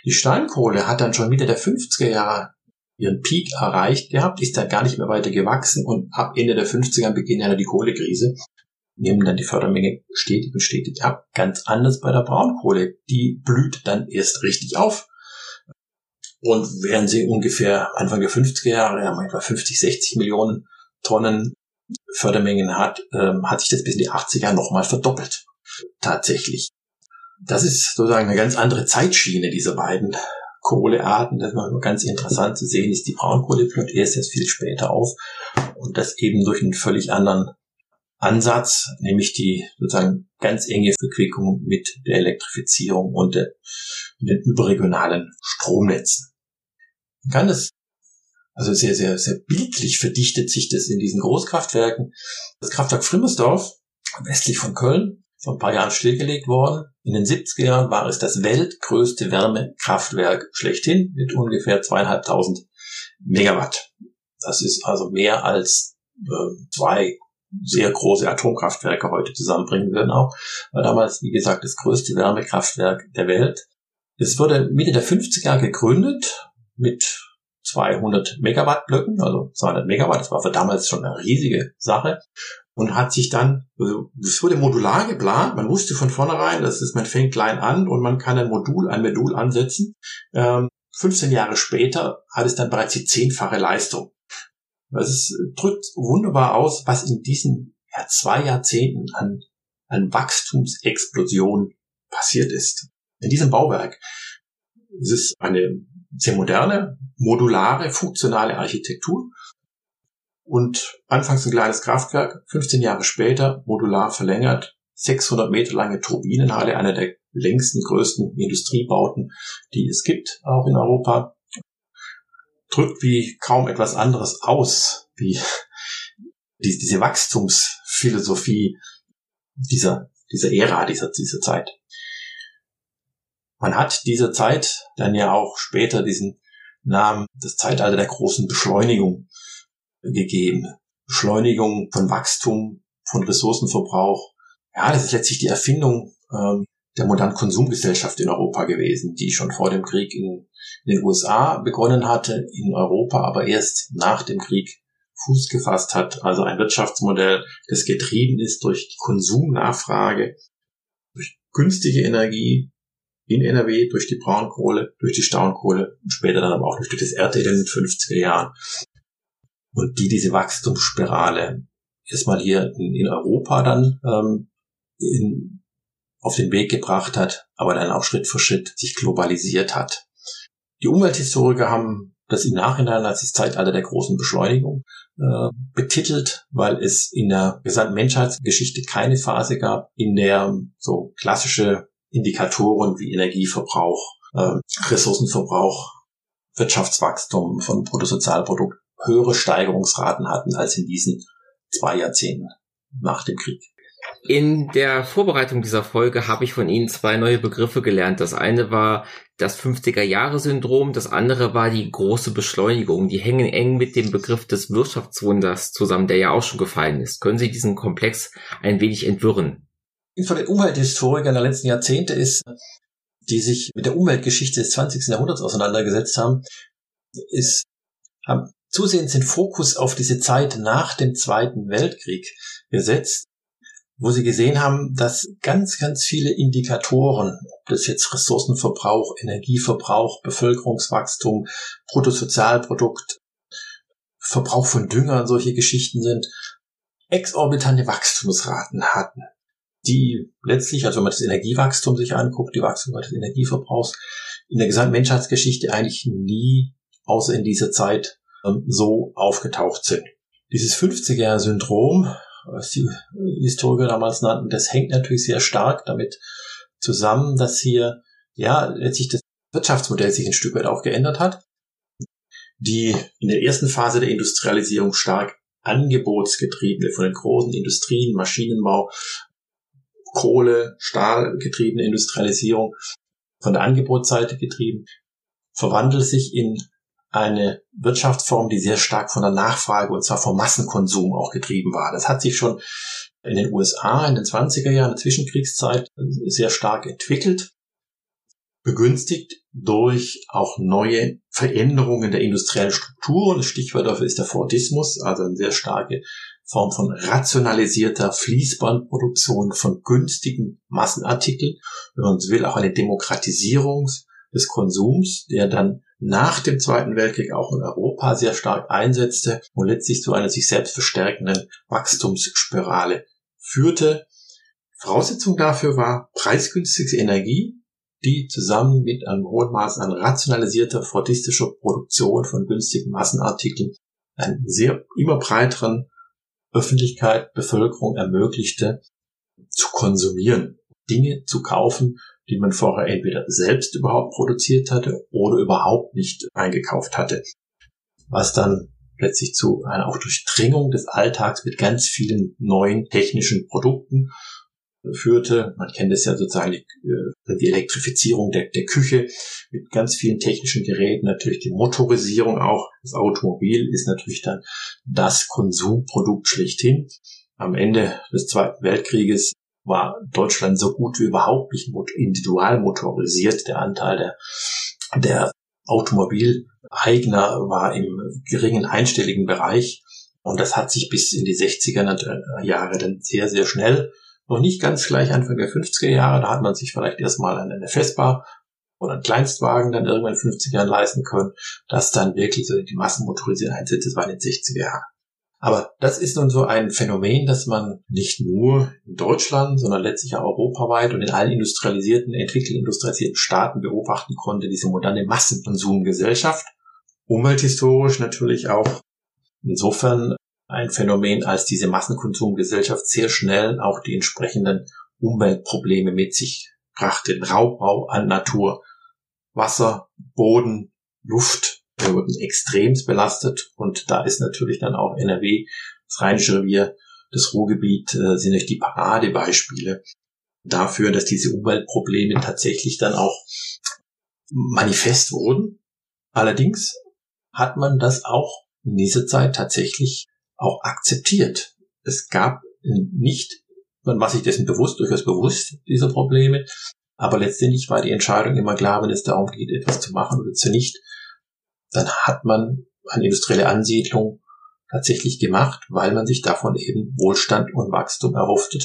Die Steinkohle hat dann schon Mitte der 50er Jahre ihren Peak erreicht gehabt, ist dann gar nicht mehr weiter gewachsen und ab Ende der 50er beginnt ja die Kohlekrise. Nehmen dann die Fördermenge stetig und stetig ab. Ganz anders bei der Braunkohle. Die blüht dann erst richtig auf. Und während sie ungefähr Anfang der 50er Jahre, ja, etwa 50, 60 Millionen Tonnen Fördermengen hat, ähm, hat sich das bis in die 80er nochmal verdoppelt. Tatsächlich. Das ist sozusagen eine ganz andere Zeitschiene dieser beiden Kohlearten. Das war ganz interessant zu sehen, ist die Braunkohle blüht erst jetzt viel später auf und das eben durch einen völlig anderen Ansatz, nämlich die sozusagen ganz enge Verquickung mit der Elektrifizierung und, der, den überregionalen Stromnetzen. Man kann das also sehr, sehr, sehr bildlich verdichtet sich das in diesen Großkraftwerken. Das Kraftwerk Frimmersdorf, westlich von Köln, vor ein paar Jahren stillgelegt worden. In den 70er Jahren war es das weltgrößte Wärmekraftwerk schlechthin mit ungefähr zweieinhalbtausend Megawatt. Das ist also mehr als äh, zwei sehr große Atomkraftwerke heute zusammenbringen würden auch. War damals, wie gesagt, das größte Wärmekraftwerk der Welt. Es wurde Mitte der 50er Jahre gegründet mit 200 Megawatt Blöcken, also 200 Megawatt, das war für damals schon eine riesige Sache und hat sich dann, also es wurde modular geplant, man wusste von vornherein, das ist, man fängt klein an und man kann ein Modul, ein Modul ansetzen. Ähm, 15 Jahre später hat es dann bereits die zehnfache Leistung. Das ist, drückt wunderbar aus, was in diesen ja, zwei Jahrzehnten an, an Wachstumsexplosion passiert ist. In diesem Bauwerk es ist eine sehr moderne, modulare, funktionale Architektur und anfangs ein kleines Kraftwerk, 15 Jahre später modular verlängert, 600 Meter lange Turbinenhalle, einer der längsten, größten Industriebauten, die es gibt, auch in Europa, drückt wie kaum etwas anderes aus, wie diese Wachstumsphilosophie dieser, dieser Ära, dieser, dieser Zeit. Man hat dieser Zeit dann ja auch später diesen Namen das Zeitalter der großen Beschleunigung gegeben. Beschleunigung von Wachstum, von Ressourcenverbrauch. Ja, das ist letztlich die Erfindung ähm, der modernen Konsumgesellschaft in Europa gewesen, die schon vor dem Krieg in, in den USA begonnen hatte, in Europa aber erst nach dem Krieg Fuß gefasst hat. Also ein Wirtschaftsmodell, das getrieben ist durch die Konsumnachfrage, durch günstige Energie, in NRW durch die Braunkohle, durch die Stauenkohle und später dann aber auch durch das Erdöl in den 50er Jahren. Und die diese Wachstumsspirale erstmal hier in, in Europa dann ähm, in, auf den Weg gebracht hat, aber dann auch Schritt für Schritt sich globalisiert hat. Die Umwelthistoriker haben das im Nachhinein als das Zeitalter der großen Beschleunigung äh, betitelt, weil es in der gesamten Menschheitsgeschichte keine Phase gab, in der so klassische Indikatoren wie Energieverbrauch, äh, Ressourcenverbrauch, Wirtschaftswachstum von Bruttosozialprodukt höhere Steigerungsraten hatten als in diesen zwei Jahrzehnten nach dem Krieg. In der Vorbereitung dieser Folge habe ich von Ihnen zwei neue Begriffe gelernt. Das eine war das 50er-Jahre-Syndrom, das andere war die große Beschleunigung. Die hängen eng mit dem Begriff des Wirtschaftswunders zusammen, der ja auch schon gefallen ist. Können Sie diesen Komplex ein wenig entwirren? Von den Umwelthistorikern der letzten Jahrzehnte ist, die sich mit der Umweltgeschichte des 20. Jahrhunderts auseinandergesetzt haben, ist, haben zusehends den Fokus auf diese Zeit nach dem Zweiten Weltkrieg gesetzt wo sie gesehen haben, dass ganz, ganz viele Indikatoren, ob das jetzt Ressourcenverbrauch, Energieverbrauch, Bevölkerungswachstum, Bruttosozialprodukt, Verbrauch von Dünger, solche Geschichten sind, exorbitante Wachstumsraten hatten, die letztlich, also wenn man das Energiewachstum sich anguckt, die Wachstum des Energieverbrauchs, in der gesamten Menschheitsgeschichte eigentlich nie, außer in dieser Zeit, so aufgetaucht sind. Dieses 50er-Syndrom was die Historiker damals nannten, das hängt natürlich sehr stark damit zusammen, dass hier ja letztlich das Wirtschaftsmodell sich ein Stück weit auch geändert hat. Die in der ersten Phase der Industrialisierung stark angebotsgetriebene von den großen Industrien, Maschinenbau, Kohle, Stahl getriebene Industrialisierung von der Angebotsseite getrieben, verwandelt sich in eine Wirtschaftsform, die sehr stark von der Nachfrage und zwar vom Massenkonsum auch getrieben war. Das hat sich schon in den USA in den 20er Jahren der Zwischenkriegszeit sehr stark entwickelt, begünstigt durch auch neue Veränderungen der industriellen Struktur. Und das Stichwort dafür ist der Fordismus, also eine sehr starke Form von rationalisierter Fließbandproduktion von günstigen Massenartikeln. Wenn man so will, auch eine Demokratisierung des Konsums, der dann nach dem Zweiten Weltkrieg auch in Europa sehr stark einsetzte und letztlich zu einer sich selbst verstärkenden Wachstumsspirale führte. Voraussetzung dafür war preisgünstige Energie, die zusammen mit einem hohen Maß an rationalisierter, fordistischer Produktion von günstigen Massenartikeln einen sehr immer breiteren Öffentlichkeit, Bevölkerung ermöglichte, zu konsumieren, Dinge zu kaufen, die man vorher entweder selbst überhaupt produziert hatte oder überhaupt nicht eingekauft hatte. Was dann plötzlich zu einer auch Durchdringung des Alltags mit ganz vielen neuen technischen Produkten führte. Man kennt es ja sozusagen die, äh, die Elektrifizierung der, der, Küche mit ganz vielen technischen Geräten, natürlich die Motorisierung auch. Das Automobil ist natürlich dann das Konsumprodukt schlechthin. Am Ende des Zweiten Weltkrieges war Deutschland so gut wie überhaupt nicht individual motorisiert. Der Anteil der, der Automobileigner war im geringen einstelligen Bereich. Und das hat sich bis in die 60er Jahre dann sehr, sehr schnell, noch nicht ganz gleich Anfang der 50er Jahre, da hat man sich vielleicht erstmal eine Vespa oder einen Kleinstwagen dann irgendwann in den 50er Jahren leisten können, dass dann wirklich so die Massenmotorisierung einsetzt, das war in den 60er Jahren. Aber das ist nun so ein Phänomen, das man nicht nur in Deutschland, sondern letztlich auch europaweit und in allen industrialisierten, entwickelten, industrialisierten Staaten beobachten konnte, diese moderne Massenkonsumgesellschaft. Umwelthistorisch natürlich auch insofern ein Phänomen, als diese Massenkonsumgesellschaft sehr schnell auch die entsprechenden Umweltprobleme mit sich brachte. Raubbau an Natur, Wasser, Boden, Luft, wir wurden extremst belastet und da ist natürlich dann auch NRW, das Rheinische Revier, das Ruhrgebiet äh, sind natürlich die Paradebeispiele dafür, dass diese Umweltprobleme tatsächlich dann auch manifest wurden. Allerdings hat man das auch in dieser Zeit tatsächlich auch akzeptiert. Es gab nicht, man war sich dessen bewusst, durchaus bewusst, dieser Probleme, aber letztendlich war die Entscheidung immer klar, wenn es darum geht, etwas zu machen oder zu nicht, dann hat man eine industrielle Ansiedlung tatsächlich gemacht, weil man sich davon eben Wohlstand und Wachstum erhoffte.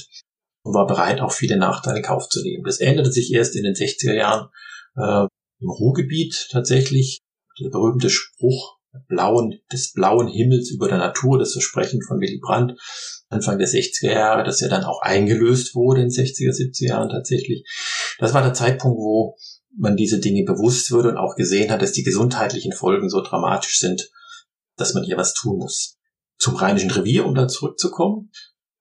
und war bereit, auch viele Nachteile in Kauf zu nehmen. Das änderte sich erst in den 60er Jahren äh, im Ruhrgebiet tatsächlich. Der berühmte Spruch blauen, des blauen Himmels über der Natur, das Versprechen von Willy Brandt, Anfang der 60er Jahre, das ja dann auch eingelöst wurde in 60er, 70er Jahren tatsächlich. Das war der Zeitpunkt, wo man diese Dinge bewusst wurde und auch gesehen hat, dass die gesundheitlichen Folgen so dramatisch sind, dass man hier was tun muss. Zum Rheinischen Revier, um da zurückzukommen.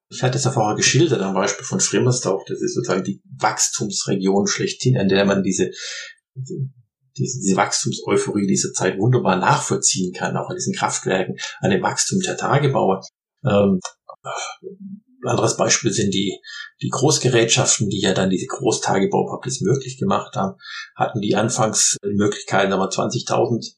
Ich hatte es ja vorher geschildert am Beispiel von Frimmersdorf. Das ist sozusagen die Wachstumsregion schlechthin, an der man diese, diese, diese Wachstumseuphorie dieser Zeit wunderbar nachvollziehen kann, auch an diesen Kraftwerken, an dem Wachstum der Tagebauer. Ähm, anderes Beispiel sind die, die Großgerätschaften, die ja dann diese Großtagebaupublis möglich gemacht haben, hatten die anfangs die Möglichkeiten, aber 20.000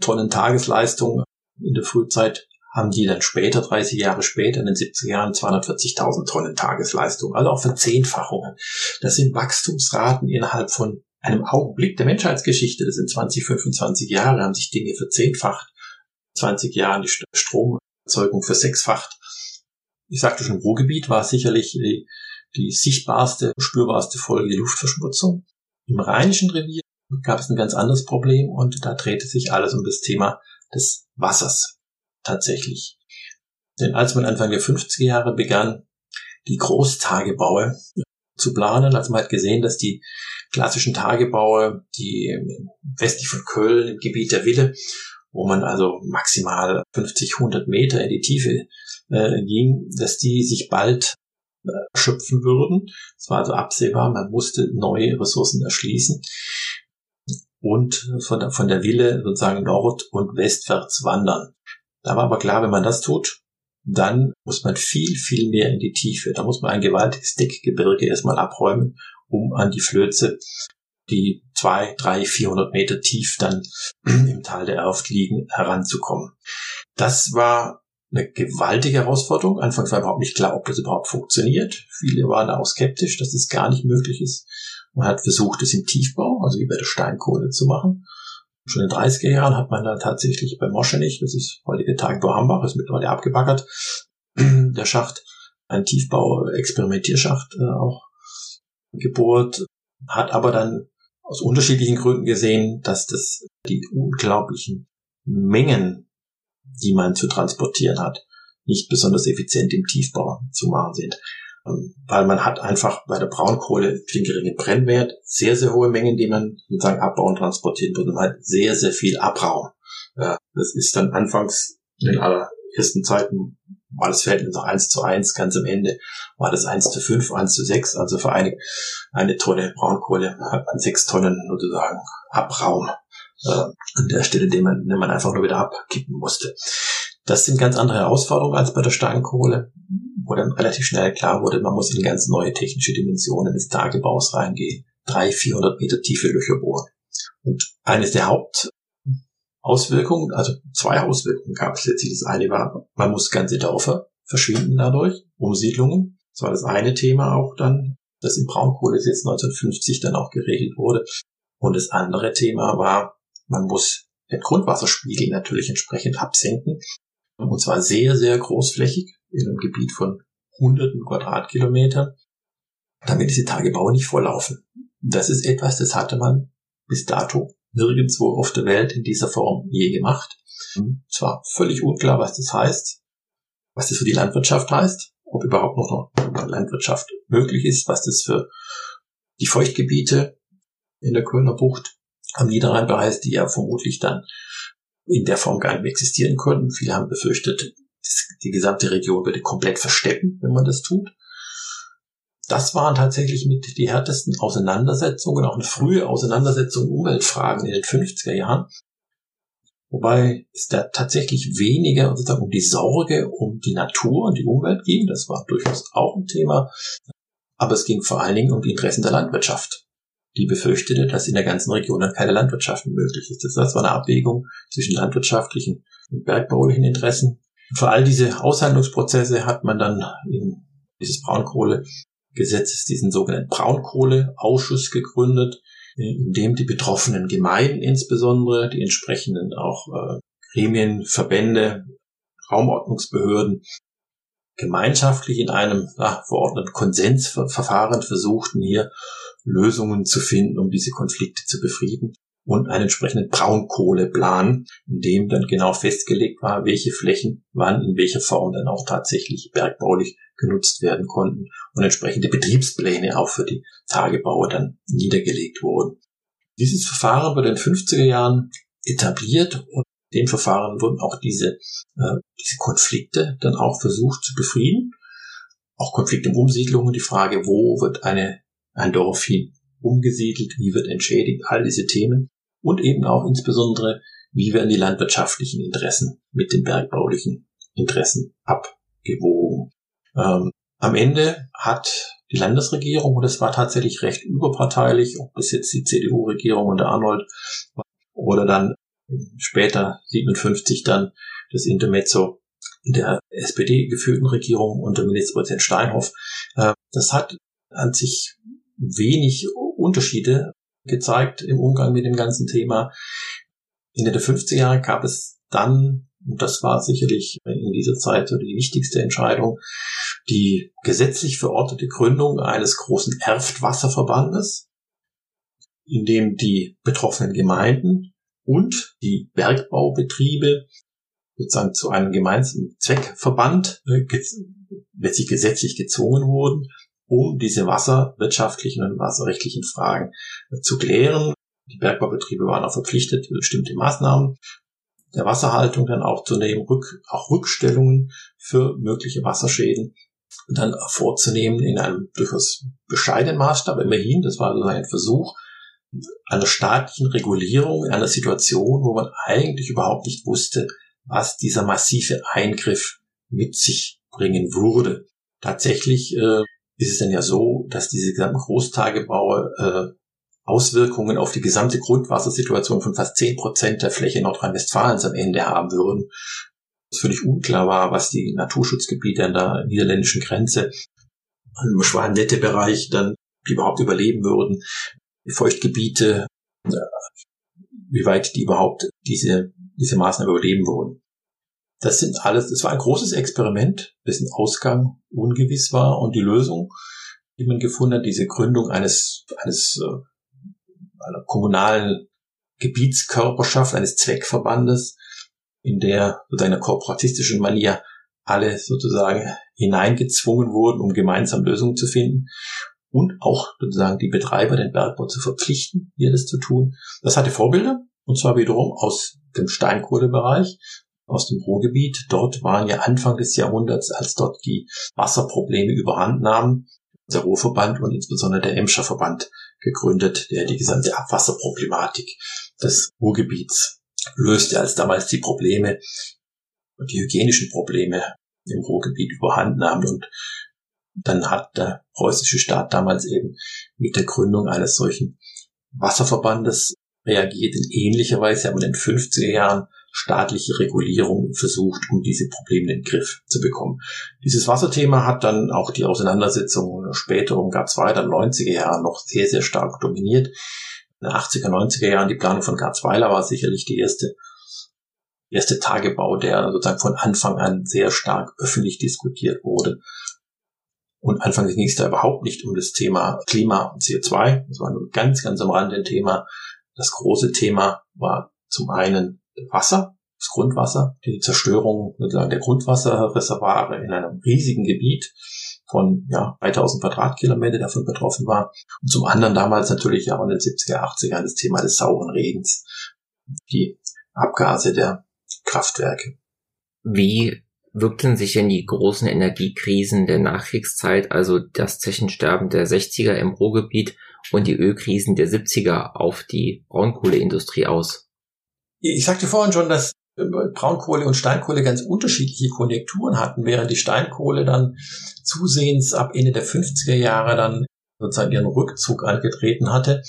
Tonnen Tagesleistung in der Frühzeit haben die dann später, 30 Jahre später, in den 70er Jahren 240.000 Tonnen Tagesleistung, also auch Verzehnfachungen. Das sind Wachstumsraten innerhalb von einem Augenblick der Menschheitsgeschichte. Das sind 20, 25 Jahre, haben sich Dinge verzehnfacht. 20 Jahre die Stromerzeugung versechsfacht ich sagte schon, Ruhrgebiet war sicherlich die, die sichtbarste, spürbarste Folge die Luftverschmutzung. Im Rheinischen Revier gab es ein ganz anderes Problem und da drehte sich alles um das Thema des Wassers tatsächlich. Denn als man Anfang der 50er Jahre begann, die Großtagebaue zu planen, also man hat gesehen, dass die klassischen Tagebaue, die westlich von Köln im Gebiet der Wille, wo man also maximal 50, 100 Meter in die Tiefe äh, ging, dass die sich bald äh, schöpfen würden. Es war also absehbar, man musste neue Ressourcen erschließen und von der, von der Wille sozusagen nord- und westwärts wandern. Da war aber klar, wenn man das tut, dann muss man viel, viel mehr in die Tiefe. Da muss man ein gewaltiges Deckgebirge erstmal abräumen, um an die Flöze, die zwei, drei, vierhundert Meter tief dann im Tal der Erft liegen, heranzukommen. Das war eine gewaltige Herausforderung. Anfangs war überhaupt nicht klar, ob das überhaupt funktioniert. Viele waren auch skeptisch, dass es gar nicht möglich ist. Man hat versucht, es im Tiefbau, also wie bei der Steinkohle zu machen. Schon in den 30er Jahren hat man da tatsächlich bei Moschenich, das ist heutige Tagebau Hambach, ist mittlerweile abgebaggert, der Schacht, ein Tiefbau-Experimentierschacht äh, auch gebohrt, hat aber dann aus unterschiedlichen Gründen gesehen, dass das die unglaublichen Mengen die man zu transportieren hat, nicht besonders effizient im Tiefbau zu machen sind. Ähm, weil man hat einfach bei der Braunkohle den geringen Brennwert, sehr, sehr hohe Mengen, die man sozusagen abbauen, transportieren würde und halt sehr, sehr viel Abraum. Das ist dann anfangs in den allerersten Zeiten war das Verhältnis noch eins zu eins, ganz am Ende war das eins zu fünf, eins zu sechs, also für eine, eine Tonne Braunkohle hat man sechs Tonnen sozusagen Abraum äh, an der Stelle, den man, den man einfach nur wieder abkippen musste. Das sind ganz andere Herausforderungen als bei der Steinkohle, wo dann relativ schnell klar wurde, man muss in ganz neue technische Dimensionen des Tagebaus reingehen. Drei, vierhundert Meter tiefe Löcher bohren. Und eines der Hauptauswirkungen, also zwei Auswirkungen gab es letztlich. Das eine war, man muss ganze Dörfer verschwinden dadurch, Umsiedlungen. Das war das eine Thema auch dann, das im Braunkohlegesetz 1950 dann auch geregelt wurde. Und das andere Thema war, man muss den Grundwasserspiegel natürlich entsprechend absenken. Und zwar sehr, sehr großflächig in einem Gebiet von hunderten Quadratkilometern, damit diese Tagebau nicht volllaufen. Das ist etwas, das hatte man bis dato nirgendwo auf der Welt in dieser Form je gemacht. Es war völlig unklar, was das heißt, was das für die Landwirtschaft heißt, ob überhaupt noch eine Landwirtschaft möglich ist, was das für die Feuchtgebiete in der Kölner Bucht am Niederrhein-Bereich, die ja vermutlich dann in der Form gar nicht mehr existieren konnten. Viele haben befürchtet, die gesamte Region würde komplett versteppen, wenn man das tut. Das waren tatsächlich mit die härtesten Auseinandersetzungen, auch eine frühe Auseinandersetzung Umweltfragen in den 50er Jahren. Wobei es da tatsächlich weniger sozusagen um die Sorge um die Natur und die Umwelt ging. Das war durchaus auch ein Thema. Aber es ging vor allen Dingen um die Interessen der Landwirtschaft die befürchtete, dass in der ganzen Region dann keine Landwirtschaft möglich ist. Das war eine Abwägung zwischen landwirtschaftlichen und bergbaulichen Interessen. Für all diese Aushandlungsprozesse hat man dann in dieses Braunkohlegesetzes diesen sogenannten Braunkohleausschuss gegründet, in dem die betroffenen Gemeinden insbesondere, die entsprechenden auch äh, Gremien, Verbände, Raumordnungsbehörden gemeinschaftlich in einem ja, verordneten Konsensverfahren versuchten, hier Lösungen zu finden, um diese Konflikte zu befrieden und einen entsprechenden Braunkohleplan, in dem dann genau festgelegt war, welche Flächen wann in welcher Form dann auch tatsächlich bergbaulich genutzt werden konnten und entsprechende Betriebspläne auch für die Tagebaue dann niedergelegt wurden. Dieses Verfahren wurde in den 50er Jahren etabliert und dem Verfahren wurden auch diese, äh, diese Konflikte dann auch versucht zu befrieden. Auch Konflikte um Umsiedlungen, die Frage, wo wird eine, ein Dorf hin umgesiedelt, wie wird entschädigt, all diese Themen und eben auch insbesondere, wie werden die landwirtschaftlichen Interessen mit den bergbaulichen Interessen abgewogen. Ähm, am Ende hat die Landesregierung, und es war tatsächlich recht überparteilich, ob das jetzt die CDU-Regierung unter Arnold oder dann später 57 dann das Intermezzo der SPD geführten Regierung unter Ministerpräsident Steinhoff. Äh, das hat an sich wenig Unterschiede gezeigt im Umgang mit dem ganzen Thema. In den 50er Jahren gab es dann, und das war sicherlich in dieser Zeit die wichtigste Entscheidung, die gesetzlich verortete Gründung eines großen Erftwasserverbandes, in dem die betroffenen Gemeinden und die Bergbaubetriebe sozusagen zu einem gemeinsamen Zweckverband äh, letztlich gesetzlich gezwungen wurden, um diese wasserwirtschaftlichen und wasserrechtlichen Fragen äh, zu klären. Die Bergbaubetriebe waren auch verpflichtet, bestimmte Maßnahmen der Wasserhaltung dann auch zu nehmen, Rück, auch Rückstellungen für mögliche Wasserschäden dann vorzunehmen in einem durchaus bescheidenen Maßstab. Immerhin, das war ein Versuch einer staatlichen Regulierung in einer Situation, wo man eigentlich überhaupt nicht wusste, was dieser massive Eingriff mit sich bringen würde. Tatsächlich äh, ist es dann ja so, dass diese gesamten Großtagebaue äh, Auswirkungen auf die gesamte Grundwassersituation von fast zehn Prozent der Fläche Nordrhein-Westfalens am Ende haben würden. Es völlig unklar war, was die Naturschutzgebiete an der niederländischen Grenze im Schwanennette-Bereich dann überhaupt überleben würden. Die Feuchtgebiete, äh, wie weit die überhaupt diese, diese Maßnahmen überleben würden. Das sind alles, das war ein großes Experiment, dessen Ausgang ungewiss war und die Lösung, die man gefunden hat, diese Gründung eines, eines äh, einer kommunalen Gebietskörperschaft, eines Zweckverbandes, in der mit einer kooperatistischen Manier alle sozusagen hineingezwungen wurden, um gemeinsam Lösungen zu finden und auch sozusagen die Betreiber, den Bergbau zu verpflichten, hier das zu tun. Das hatte Vorbilder, und zwar wiederum aus dem Steinkohlebereich, aus dem Ruhrgebiet. Dort waren ja Anfang des Jahrhunderts, als dort die Wasserprobleme überhand nahmen, der Ruhrverband und insbesondere der Emscher Verband gegründet, der die gesamte Abwasserproblematik des Ruhrgebiets löste, als damals die Probleme und die hygienischen Probleme im Ruhrgebiet überhand nahmen. Und dann hat der preußische Staat damals eben mit der Gründung eines solchen Wasserverbandes reagiert. In ähnlicher Weise haben wir in den 50er Jahren staatliche Regulierung versucht, um diese Probleme in den Griff zu bekommen. Dieses Wasserthema hat dann auch die Auseinandersetzung später um GAR2 dann 90er Jahren noch sehr, sehr stark dominiert. In den 80er, 90er Jahren die Planung von Garzweiler war sicherlich die erste erste Tagebau, der sozusagen von Anfang an sehr stark öffentlich diskutiert wurde. Und anfangs ging es da überhaupt nicht um das Thema Klima und CO2. Das war nur ganz, ganz am Rande ein Thema. Das große Thema war zum einen Wasser, das Grundwasser, die Zerstörung der Grundwasserreservare in einem riesigen Gebiet von ja, 3000 Quadratkilometer davon betroffen war. Und zum anderen damals natürlich auch in den 70er, 80er das Thema des sauren Regens, die Abgase der Kraftwerke. Wie wirkten sich denn die großen Energiekrisen der Nachkriegszeit, also das Zechensterben der 60er im Ruhrgebiet und die Ölkrisen der 70er auf die Braunkohleindustrie aus? Ich sagte vorhin schon, dass äh, Braunkohle und Steinkohle ganz unterschiedliche Konjunkturen hatten, während die Steinkohle dann zusehends ab Ende der 50er Jahre dann sozusagen ihren Rückzug angetreten hatte,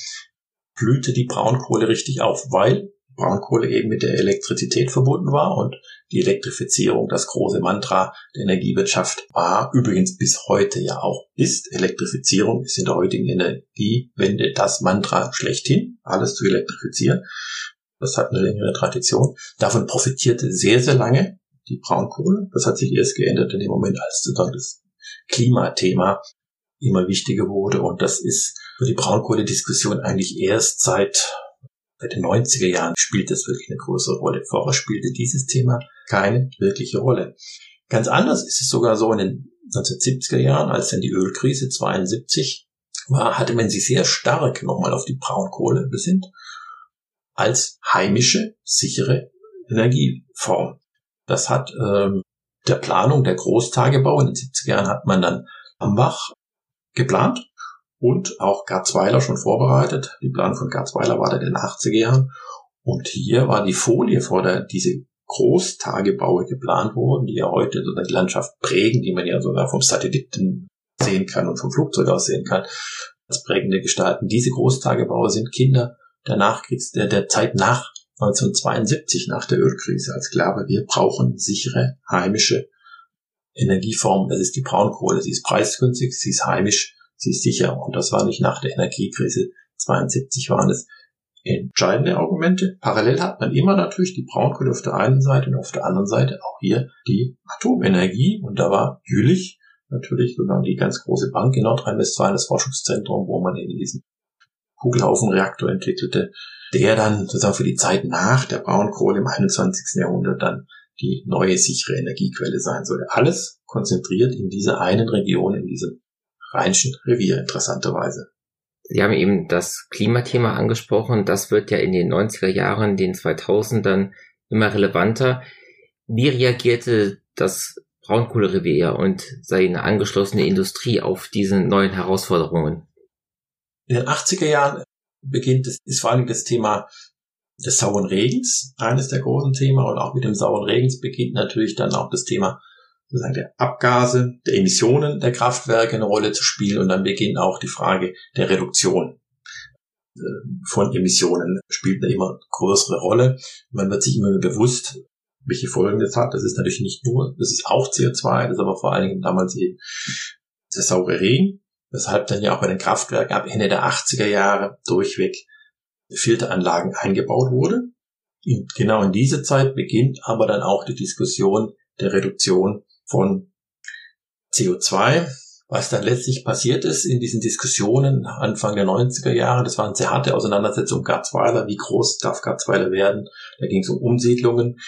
blühte die Braunkohle richtig auf, weil Braunkohle eben mit der Elektrizität verbunden war und die Elektrifizierung das große Mantra der Energiewirtschaft war, übrigens bis heute ja auch ist. Elektrifizierung ist in der heutigen Energiewende das Mantra schlechthin, alles zu elektrifizieren. Das hat eine längere Tradition. Davon profitierte sehr, sehr lange die Braunkohle. Das hat sich erst geändert in dem Moment, als sozusagen das Klimathema immer wichtiger wurde. Und das ist für die Braunkohlediskussion eigentlich erst seit Seit den 90er Jahren spielt das wirklich eine größere Rolle. Vorher spielte dieses Thema keine wirkliche Rolle. Ganz anders ist es sogar so in den 1970er Jahren, als dann die Ölkrise 72 war, hatte man sich sehr stark nochmal auf die Braunkohle besinnt als heimische, sichere Energieform. Das hat ähm, der Planung der Großtagebau in den 70er Jahren hat man dann Ambach geplant und auch Garzweiler schon vorbereitet. Die Planung von Garzweiler war da in den 80er Jahren. Und hier war die Folie vor der, diese Großtagebaue geplant wurden, die ja heute so die Landschaft prägen, die man ja sogar vom Satelliten sehen kann und vom Flugzeug aus sehen kann, als prägende Gestalten. Diese Großtagebaue sind Kinder der Nachkriegs, der, der Zeit nach 1972, nach der Ölkrise, als klar war, wir brauchen sichere, heimische Energieformen. Das ist die Braunkohle. Sie ist preisgünstig, sie ist heimisch, sie ist sicher. Und das war nicht nach der Energiekrise 72 waren es entscheidende Argumente. Parallel hat man immer natürlich die Braunkohle auf der einen Seite und auf der anderen Seite auch hier die Atomenergie. Und da war Jülich natürlich sogar die ganz große Bank in Nordrhein-Westfalen, das Forschungszentrum, wo man eben diesen Kugelhaufenreaktor entwickelte, der dann sozusagen für die Zeit nach der Braunkohle im 21. Jahrhundert dann die neue sichere Energiequelle sein soll. Alles konzentriert in dieser einen Region, in diesem Rheinischen Revier, interessanterweise. Sie haben eben das Klimathema angesprochen. Das wird ja in den 90er Jahren, den 2000ern immer relevanter. Wie reagierte das Braunkohlerevier und seine angeschlossene Industrie auf diese neuen Herausforderungen? In den 80er Jahren beginnt es, ist vor allem das Thema des sauren Regens eines der großen Themen und auch mit dem sauren Regens beginnt natürlich dann auch das Thema sozusagen der Abgase, der Emissionen der Kraftwerke eine Rolle zu spielen und dann beginnt auch die Frage der Reduktion äh, von Emissionen spielt eine immer größere Rolle. Man wird sich immer bewusst, welche Folgen das hat. Das ist natürlich nicht nur, das ist auch CO2, das ist aber vor allen Dingen damals eben der saure Regen, weshalb dann ja auch bei den Kraftwerken ab Ende der 80er Jahre durchweg Filteranlagen eingebaut wurde. Und genau in dieser Zeit beginnt aber dann auch die Diskussion der Reduktion von CO2. Was dann letztlich passiert ist in diesen Diskussionen Anfang der 90er Jahre, das waren sehr harte Auseinandersetzungen um Garzweiler, wie groß darf Garzweiler werden. Da ging es um Umsiedlungen.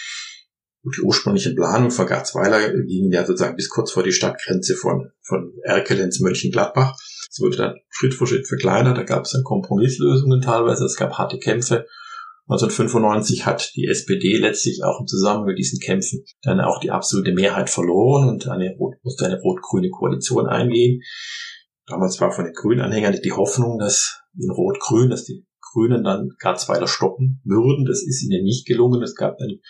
Und die ursprüngliche Planung von Garzweiler ging ja sozusagen bis kurz vor die Stadtgrenze von, von Erkele ins Mönchengladbach. Es wurde dann Schritt für Schritt verkleinert, da gab es dann Kompromisslösungen teilweise, es gab harte Kämpfe 1995 hat die SPD letztlich auch im Zusammenhang mit diesen Kämpfen dann auch die absolute Mehrheit verloren und eine, musste eine rot-grüne Koalition eingehen. Damals war von den Grünen-Anhängern die Hoffnung, dass in Rot-Grün, dass die Grünen dann Garzweiler stoppen würden. Das ist ihnen nicht gelungen. Es gab dann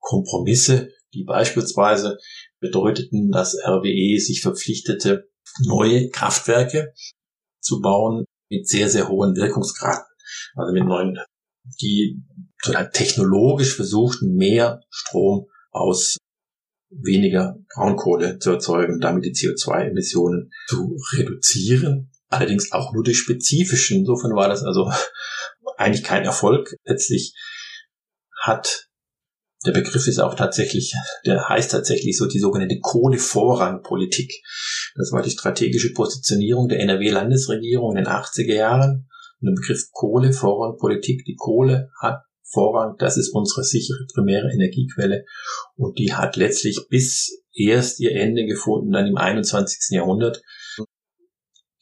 Kompromisse, die beispielsweise bedeuteten, dass RWE sich verpflichtete, neue Kraftwerke zu bauen mit sehr, sehr hohen Wirkungsgraden. Also mit neuen die technologisch versuchten, mehr Strom aus weniger Braunkohle zu erzeugen, damit die CO2-Emissionen zu reduzieren. Allerdings auch nur durch spezifischen. Insofern war das also eigentlich kein Erfolg. Letztlich hat der Begriff ist auch tatsächlich, der heißt tatsächlich so die sogenannte Kohlevorrangpolitik. Das war die strategische Positionierung der NRW-Landesregierung in den 80er Jahren und der Begriff Kohle, Vorrang, Politik. Die Kohle hat Vorrang, das ist unsere sichere primäre Energiequelle und die hat letztlich bis erst ihr Ende gefunden, dann im 21. Jahrhundert.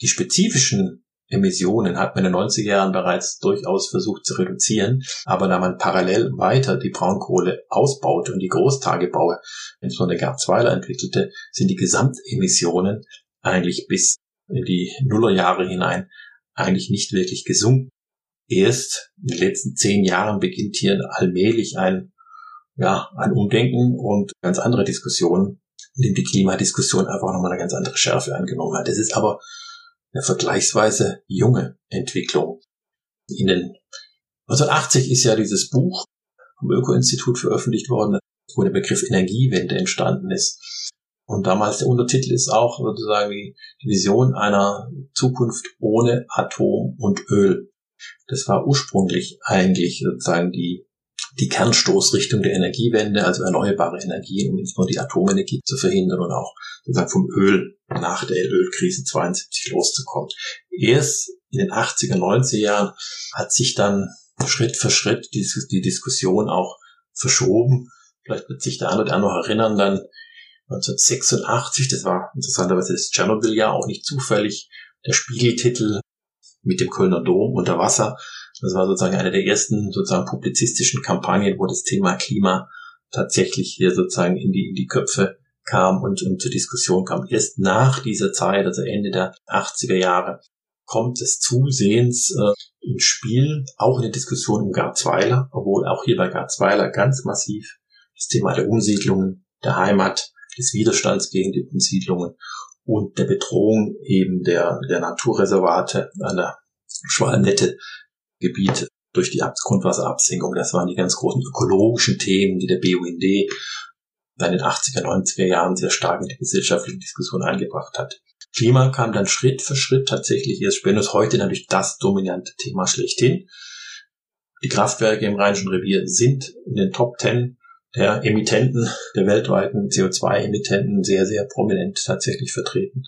Die spezifischen Emissionen hat man in den 90er Jahren bereits durchaus versucht zu reduzieren, aber da man parallel weiter die Braunkohle ausbaute und die Großtagebaue, insbesondere Garzweiler entwickelte, sind die Gesamtemissionen eigentlich bis in die Nullerjahre hinein eigentlich nicht wirklich gesunken. Erst in den letzten zehn Jahren beginnt hier allmählich ein, ja, ein Umdenken und ganz andere Diskussionen, in dem die Klimadiskussion einfach nochmal eine ganz andere Schärfe angenommen hat. Es ist aber eine vergleichsweise junge Entwicklung. In den 1980 ist ja dieses Buch vom Öko-Institut veröffentlicht worden, wo der Begriff Energiewende entstanden ist. Und damals der Untertitel ist auch sozusagen die Vision einer Zukunft ohne Atom und Öl. Das war ursprünglich eigentlich sozusagen die die Kernstoßrichtung der Energiewende, also erneuerbare Energien, um insbesondere die Atomenergie zu verhindern und auch sozusagen vom Öl nach der Ölkrise 72 loszukommen. Erst in den 80er, 90er Jahren hat sich dann Schritt für Schritt die, die Diskussion auch verschoben. Vielleicht wird sich der eine oder andere noch erinnern, dann 1986, das war interessanterweise das Tschernobyl-Jahr, auch nicht zufällig, der Spiegeltitel mit dem Kölner Dom unter Wasser. Das war sozusagen eine der ersten sozusagen publizistischen Kampagnen, wo das Thema Klima tatsächlich hier sozusagen in die, in die Köpfe kam und, und zur Diskussion kam. Erst nach dieser Zeit, also Ende der 80er Jahre, kommt es zusehends äh, ins Spiel, auch in der Diskussion um Garzweiler, obwohl auch hier bei Garzweiler ganz massiv das Thema der Umsiedlungen, der Heimat, des Widerstands gegen die Umsiedlungen und der Bedrohung eben der, der Naturreservate an der Schwalmette Gebiet durch die Grundwasserabsenkung. Das waren die ganz großen ökologischen Themen, die der BUND in den 80er, 90er Jahren sehr stark in die gesellschaftliche Diskussion eingebracht hat. Klima kam dann Schritt für Schritt tatsächlich erst später, ist heute natürlich das dominante Thema schlechthin. Die Kraftwerke im Rheinischen Revier sind in den Top Ten der Emittenten, der weltweiten CO2-Emittenten sehr, sehr prominent tatsächlich vertreten.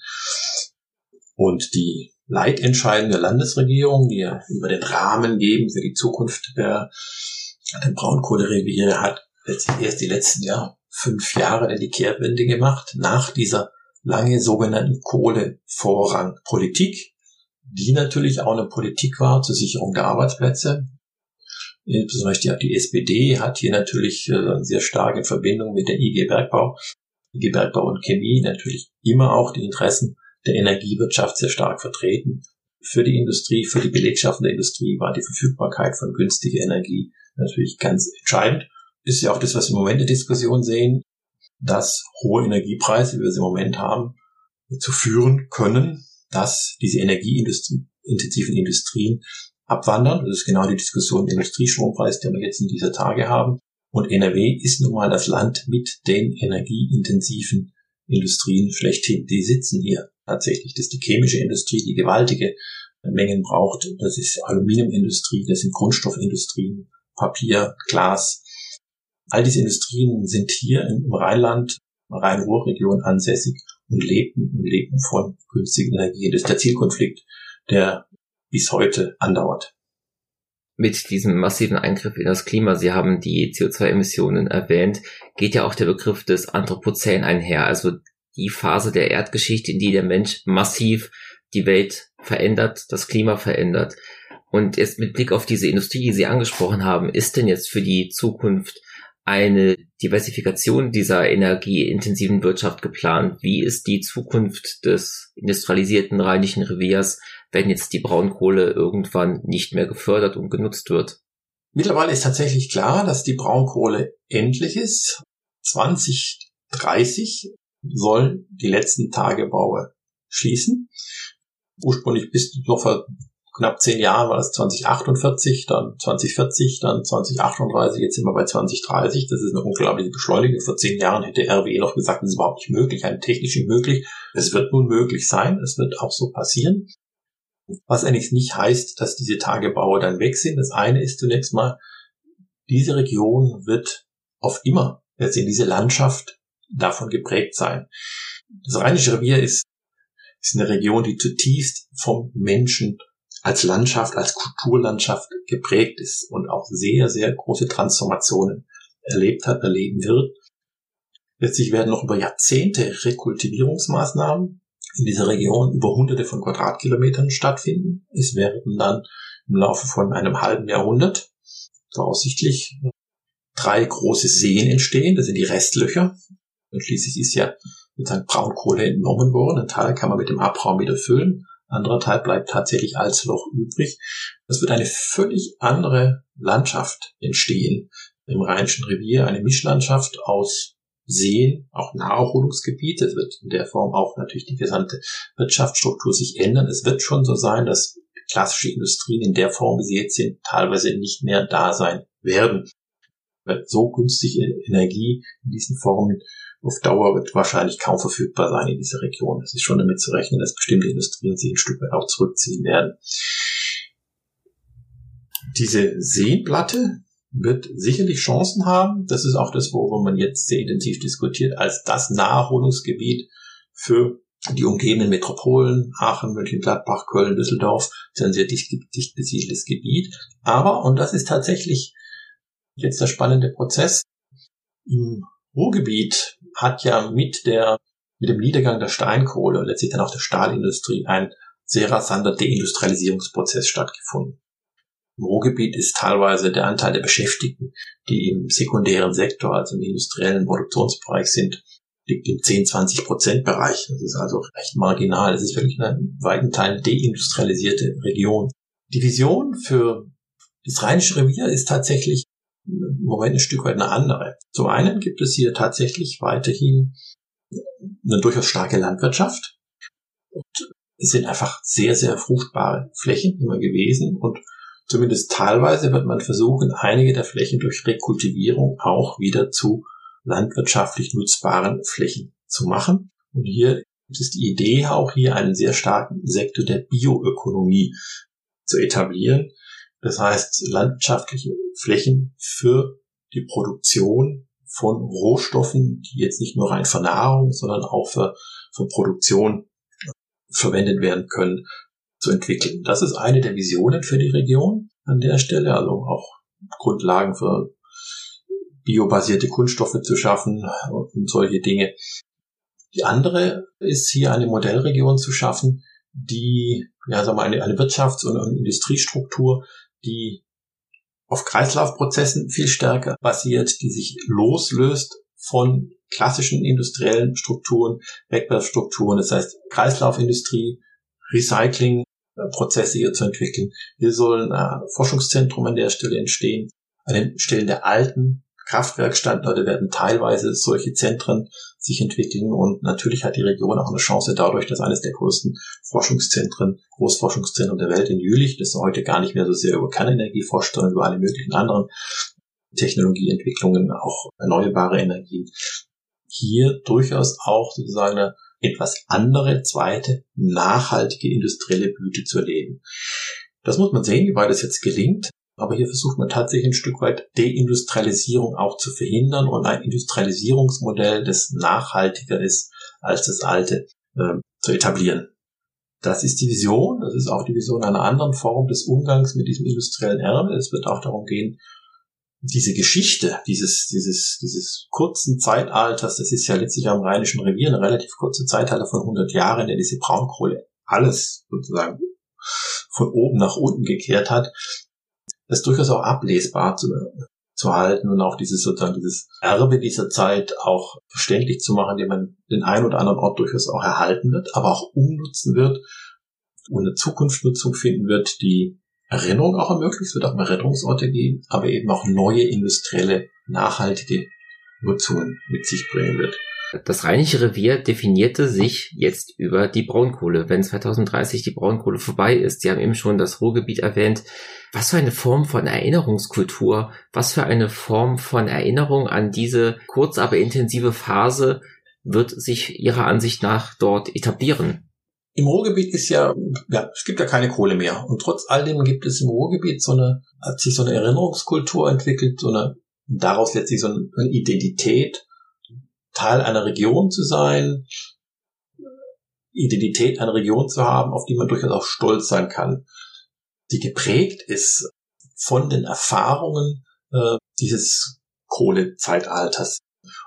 Und die Leitentscheidung der Landesregierung, die ja über den Rahmen geben für die Zukunft der, der Braunkohlereviere, hat letztlich erst die letzten ja, fünf Jahre die Kehrtwende gemacht, nach dieser lange sogenannten Kohlevorrangpolitik, die natürlich auch eine Politik war zur Sicherung der Arbeitsplätze, Insbesondere die SPD hat hier natürlich äh, sehr starke Verbindung mit der IG Bergbau, IG Bergbau und Chemie natürlich immer auch die Interessen der Energiewirtschaft sehr stark vertreten. Für die Industrie, für die Belegschaft der Industrie war die Verfügbarkeit von günstiger Energie natürlich ganz entscheidend. Ist ja auch das, was wir im Moment in der Diskussion sehen, dass hohe Energiepreise, wie wir sie im Moment haben, dazu führen können, dass diese energieintensiven Industrien abwandern. Das ist genau die Diskussion im Industriestrompreis, den wir jetzt in dieser Tage haben. Und NRW ist nun mal das Land mit den energieintensiven Industrien schlechthin. Die sitzen hier tatsächlich. Das ist die chemische Industrie, die gewaltige Mengen braucht. Das ist Aluminiumindustrie, das sind Grundstoffindustrien, Papier, Glas. All diese Industrien sind hier im Rheinland, Rhein-Ruhr-Region ansässig und lebten und leben von günstigen Energien. Das ist der Zielkonflikt, der bis heute andauert. Mit diesem massiven Eingriff in das Klima, Sie haben die CO2-Emissionen erwähnt, geht ja auch der Begriff des Anthropozän einher, also die Phase der Erdgeschichte, in die der Mensch massiv die Welt verändert, das Klima verändert. Und jetzt mit Blick auf diese Industrie, die Sie angesprochen haben, ist denn jetzt für die Zukunft eine Diversifikation dieser energieintensiven Wirtschaft geplant? Wie ist die Zukunft des industrialisierten Rheinischen Reviers, wenn jetzt die Braunkohle irgendwann nicht mehr gefördert und genutzt wird? Mittlerweile ist tatsächlich klar, dass die Braunkohle endlich ist. 2030 sollen die letzten Tagebaue schließen. Ursprünglich bis noch vor knapp zehn Jahren war das 2048, dann 2040, dann 2038, jetzt sind wir bei 2030. Das ist eine unglaubliche Beschleunigung. Vor zehn Jahren hätte RWE noch gesagt, das ist überhaupt nicht möglich, ein technisch nicht möglich. Es wird nun möglich sein, es wird auch so passieren. Was eigentlich nicht heißt, dass diese Tagebaue dann weg sind. Das eine ist zunächst mal, diese Region wird auf immer, jetzt in diese Landschaft davon geprägt sein. Das Rheinische Revier ist, ist eine Region, die zutiefst vom Menschen als Landschaft, als Kulturlandschaft geprägt ist und auch sehr, sehr große Transformationen erlebt hat, erleben wird. Letztlich werden noch über Jahrzehnte Rekultivierungsmaßnahmen in dieser Region über hunderte von Quadratkilometern stattfinden. Es werden dann im Laufe von einem halben Jahrhundert voraussichtlich drei große Seen entstehen. Das sind die Restlöcher. Und schließlich ist ja sozusagen Braunkohle entnommen worden. Ein Teil kann man mit dem Abraum wieder füllen anderer Teil bleibt tatsächlich als Loch übrig. Es wird eine völlig andere Landschaft entstehen im Rheinischen Revier, eine Mischlandschaft aus Seen, auch Naherholungsgebiete. Es wird in der Form auch natürlich die gesamte Wirtschaftsstruktur sich ändern. Es wird schon so sein, dass klassische Industrien in der Form, wie sie jetzt sind, teilweise nicht mehr da sein werden. Weil so günstige Energie in diesen Formen auf Dauer wird wahrscheinlich kaum verfügbar sein in dieser Region. Es ist schon damit zu rechnen, dass bestimmte Industrien sich ein Stück weit auch zurückziehen werden. Diese Seenplatte, wird sicherlich Chancen haben. Das ist auch das, worüber man jetzt sehr intensiv diskutiert, als das Naherholungsgebiet für die umgebenden Metropolen, Aachen, Mönchengladbach, Köln, Düsseldorf, ist ein sehr dicht, dicht besiedeltes Gebiet. Aber, und das ist tatsächlich jetzt der spannende Prozess, im Ruhrgebiet hat ja mit der, mit dem Niedergang der Steinkohle und letztlich dann auch der Stahlindustrie ein sehr rasanter Deindustrialisierungsprozess stattgefunden. Im Ruhrgebiet ist teilweise der Anteil der Beschäftigten, die im sekundären Sektor, also im industriellen Produktionsbereich sind, liegt im 10, 20 Prozent Bereich. Das ist also recht marginal. Das ist wirklich eine weiten Teil deindustrialisierte Region. Die Vision für das Rheinische Revier ist tatsächlich im Moment ein Stück weit eine andere. Zum einen gibt es hier tatsächlich weiterhin eine durchaus starke Landwirtschaft. Und es sind einfach sehr, sehr fruchtbare Flächen immer gewesen und zumindest teilweise wird man versuchen, einige der Flächen durch Rekultivierung auch wieder zu landwirtschaftlich nutzbaren Flächen zu machen. Und hier es die Idee, auch hier einen sehr starken Sektor der Bioökonomie zu etablieren. Das heißt, landwirtschaftliche Flächen für die Produktion von Rohstoffen, die jetzt nicht nur rein für Nahrung, sondern auch für, für Produktion verwendet werden können, zu entwickeln. Das ist eine der Visionen für die Region an der Stelle, also auch Grundlagen für biobasierte Kunststoffe zu schaffen und solche Dinge. Die andere ist hier eine Modellregion zu schaffen, die, ja, sagen wir, eine, eine Wirtschafts- und Industriestruktur, die auf Kreislaufprozessen viel stärker basiert, die sich loslöst von klassischen industriellen Strukturen, Wegwerfstrukturen, das heißt Kreislaufindustrie, Recyclingprozesse hier zu entwickeln. Hier sollen ein Forschungszentrum an der Stelle entstehen, an den Stellen der alten Kraftwerkstandorte werden teilweise solche Zentren sich entwickeln und natürlich hat die Region auch eine Chance dadurch, dass eines der größten Forschungszentren, Großforschungszentren der Welt in Jülich, das heute gar nicht mehr so sehr über Kernenergie forscht, sondern über alle möglichen anderen Technologieentwicklungen, auch erneuerbare Energien, hier durchaus auch sozusagen eine etwas andere, zweite, nachhaltige industrielle Blüte zu erleben. Das muss man sehen, wie weit es jetzt gelingt. Aber hier versucht man tatsächlich ein Stück weit Deindustrialisierung auch zu verhindern und ein Industrialisierungsmodell, das nachhaltiger ist als das alte, äh, zu etablieren. Das ist die Vision, das ist auch die Vision einer anderen Form des Umgangs mit diesem industriellen Erbe. Es wird auch darum gehen, diese Geschichte dieses, dieses, dieses kurzen Zeitalters, das ist ja letztlich am Rheinischen Revier eine relativ kurze Zeitalter von 100 Jahren, in der diese Braunkohle alles sozusagen von oben nach unten gekehrt hat, das durchaus auch ablesbar zu, zu halten und auch dieses sozusagen dieses Erbe dieser Zeit auch verständlich zu machen, indem man den einen oder anderen Ort durchaus auch erhalten wird, aber auch umnutzen wird und eine Zukunftsnutzung finden wird, die Erinnerung auch ermöglicht. Es wird auch mehr Erinnerungsorte geben, aber eben auch neue industrielle, nachhaltige Nutzungen mit sich bringen wird. Das Rheinische Revier definierte sich jetzt über die Braunkohle. Wenn 2030 die Braunkohle vorbei ist, Sie haben eben schon das Ruhrgebiet erwähnt, was für eine Form von Erinnerungskultur, was für eine Form von Erinnerung an diese kurz aber intensive Phase wird sich Ihrer Ansicht nach dort etablieren? Im Ruhrgebiet ist ja, ja, es gibt ja keine Kohle mehr. Und trotz all dem gibt es im Ruhrgebiet so eine, hat sich so eine Erinnerungskultur entwickelt, so eine, daraus letztlich so eine Identität, Teil einer Region zu sein, Identität einer Region zu haben, auf die man durchaus auch stolz sein kann, die geprägt ist von den Erfahrungen äh, dieses Kohlezeitalters.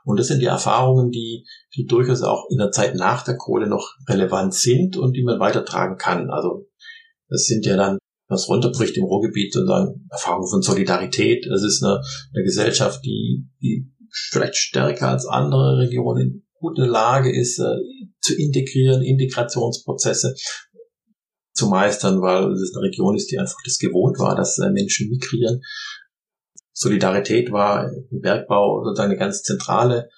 Und das sind die Erfahrungen, die, die durchaus auch in der Zeit nach der Kohle noch relevant sind und die man weitertragen kann. Also das sind ja dann, was runterbricht im Ruhrgebiet, sozusagen Erfahrungen von Solidarität. Das ist eine, eine Gesellschaft, die, die vielleicht stärker als andere Regionen gut in der Lage ist, äh, zu integrieren, Integrationsprozesse zu meistern, weil es eine Region ist, die einfach das gewohnt war, dass äh, Menschen migrieren. Solidarität war im Bergbau sozusagen eine ganz zentrale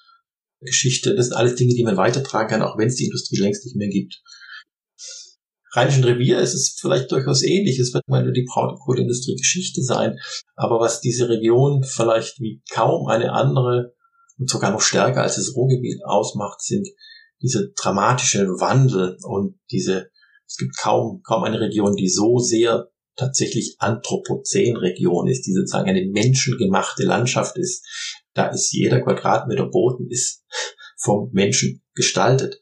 Geschichte. Das sind alles Dinge, die man weitertragen kann, auch wenn es die Industrie längst nicht mehr gibt. Rheinischen Revier ist es vielleicht durchaus ähnlich. Es wird mal die Braunkohleindustrie Geschichte sein. Aber was diese Region vielleicht wie kaum eine andere und sogar noch stärker als das Ruhrgebiet ausmacht, sind diese dramatische Wandel und diese, es gibt kaum, kaum eine Region, die so sehr tatsächlich Anthropozän-Region ist, die sozusagen eine menschengemachte Landschaft ist. Da ist jeder Quadratmeter Boden ist vom Menschen gestaltet.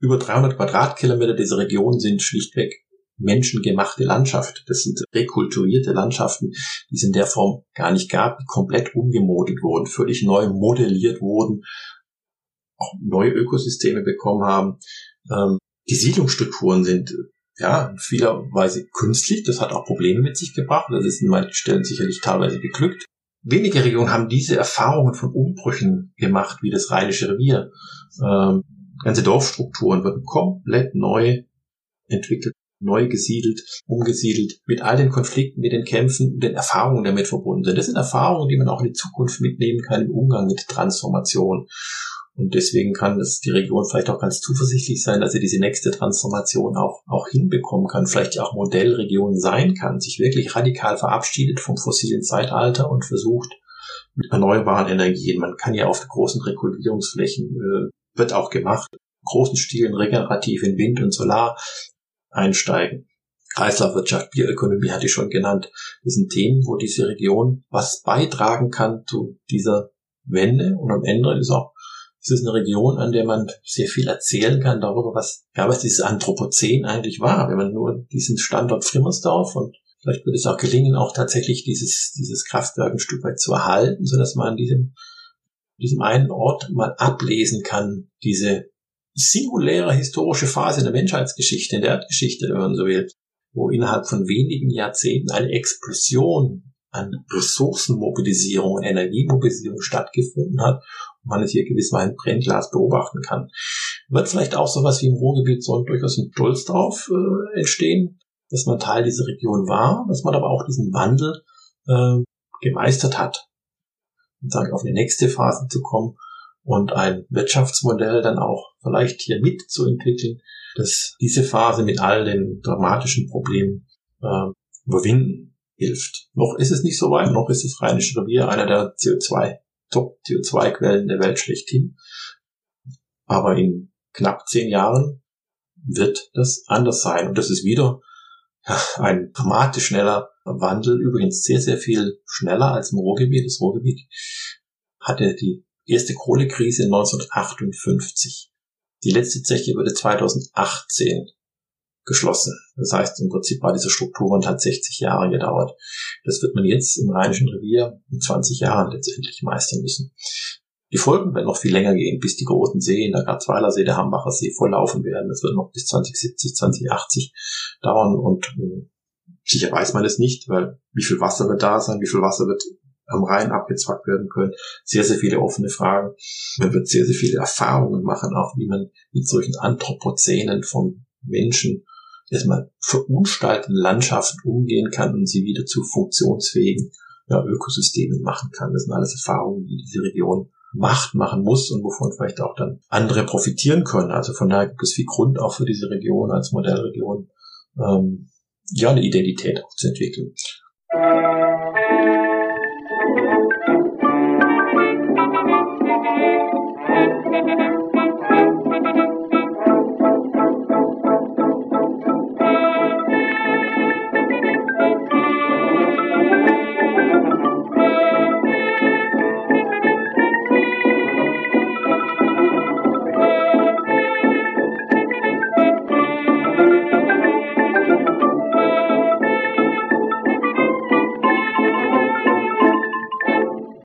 Über 300 Quadratkilometer dieser Region sind schlichtweg menschengemachte Landschaft. Das sind rekulturierte Landschaften, die es in der Form gar nicht gab, die komplett umgemodet wurden, völlig neu modelliert wurden, auch neue Ökosysteme bekommen haben. Ähm, die Siedlungsstrukturen sind ja in vieler Weise künstlich. Das hat auch Probleme mit sich gebracht. Das ist in manchen Stellen sicherlich teilweise geglückt. Wenige Regionen haben diese Erfahrungen von Umbrüchen gemacht, wie das Rheinische Revier. Ähm, ganze Dorfstrukturen wurden komplett neu entwickelt neu gesiedelt, umgesiedelt, mit all den Konflikten, mit den Kämpfen und den Erfahrungen damit verbunden sind. Das sind Erfahrungen, die man auch in die Zukunft mitnehmen kann im Umgang mit Transformation. Und deswegen kann es die Region vielleicht auch ganz zuversichtlich sein, dass sie diese nächste Transformation auch, auch hinbekommen kann, vielleicht auch Modellregion sein kann, sich wirklich radikal verabschiedet vom fossilen Zeitalter und versucht, mit erneuerbaren Energien, man kann ja auf großen Rekultivierungsflächen, äh, wird auch gemacht, großen Stilen regenerativ in Wind und Solar einsteigen. Kreislaufwirtschaft, Bioökonomie hatte ich schon genannt. Das sind Themen, wo diese Region was beitragen kann zu dieser Wende. Und am Ende ist auch, ist es eine Region, an der man sehr viel erzählen kann darüber, was, ja, was dieses Anthropozän eigentlich war. Wenn man nur diesen Standort Frimmersdorf und vielleicht wird es auch gelingen, auch tatsächlich dieses, dieses Kraftwerk ein Stück weit zu erhalten, so dass man an diesem, diesem einen Ort mal ablesen kann, diese singuläre historische Phase der Menschheitsgeschichte, in der Erdgeschichte, wenn man so will, wo innerhalb von wenigen Jahrzehnten eine Explosion an Ressourcenmobilisierung Energiemobilisierung stattgefunden hat und man es hier gewiss mal ein Brennglas beobachten kann. Wird vielleicht auch sowas wie im Ruhrgebiet so durchaus ein Stolz drauf äh, entstehen, dass man Teil dieser Region war, dass man aber auch diesen Wandel äh, gemeistert hat. Und dann auf die nächste Phase zu kommen, und ein Wirtschaftsmodell dann auch vielleicht hier mitzuentwickeln, dass diese Phase mit all den dramatischen Problemen äh, überwinden hilft. Noch ist es nicht so weit, noch ist das Rheinische Revier einer der CO2, Top-CO2-Quellen der Welt schlechthin. Aber in knapp zehn Jahren wird das anders sein. Und das ist wieder ein dramatisch schneller Wandel, übrigens sehr, sehr viel schneller als im Ruhrgebiet. Das Ruhrgebiet hatte die erste Kohlekrise 1958. Die letzte Zeche wurde 2018 geschlossen. Das heißt, im Prinzip war diese Strukturwand hat 60 Jahre gedauert. Das wird man jetzt im Rheinischen Revier in 20 Jahren letztendlich meistern müssen. Die Folgen werden noch viel länger gehen, bis die großen Seen, der Garzweiler See, der Hambacher See volllaufen werden. Das wird noch bis 2070, 2080 dauern und äh, sicher weiß man es nicht, weil wie viel Wasser wird da sein, wie viel Wasser wird am Rhein abgezwackt werden können. Sehr, sehr viele offene Fragen. Man wird sehr, sehr viele Erfahrungen machen, auch wie man mit solchen Anthropozänen von Menschen erstmal verunstalteten Landschaften umgehen kann und sie wieder zu funktionsfähigen ja, Ökosystemen machen kann. Das sind alles Erfahrungen, die diese Region macht, machen muss und wovon vielleicht auch dann andere profitieren können. Also von daher gibt es viel Grund auch für diese Region als Modellregion, ähm, ja, eine Identität auch zu entwickeln.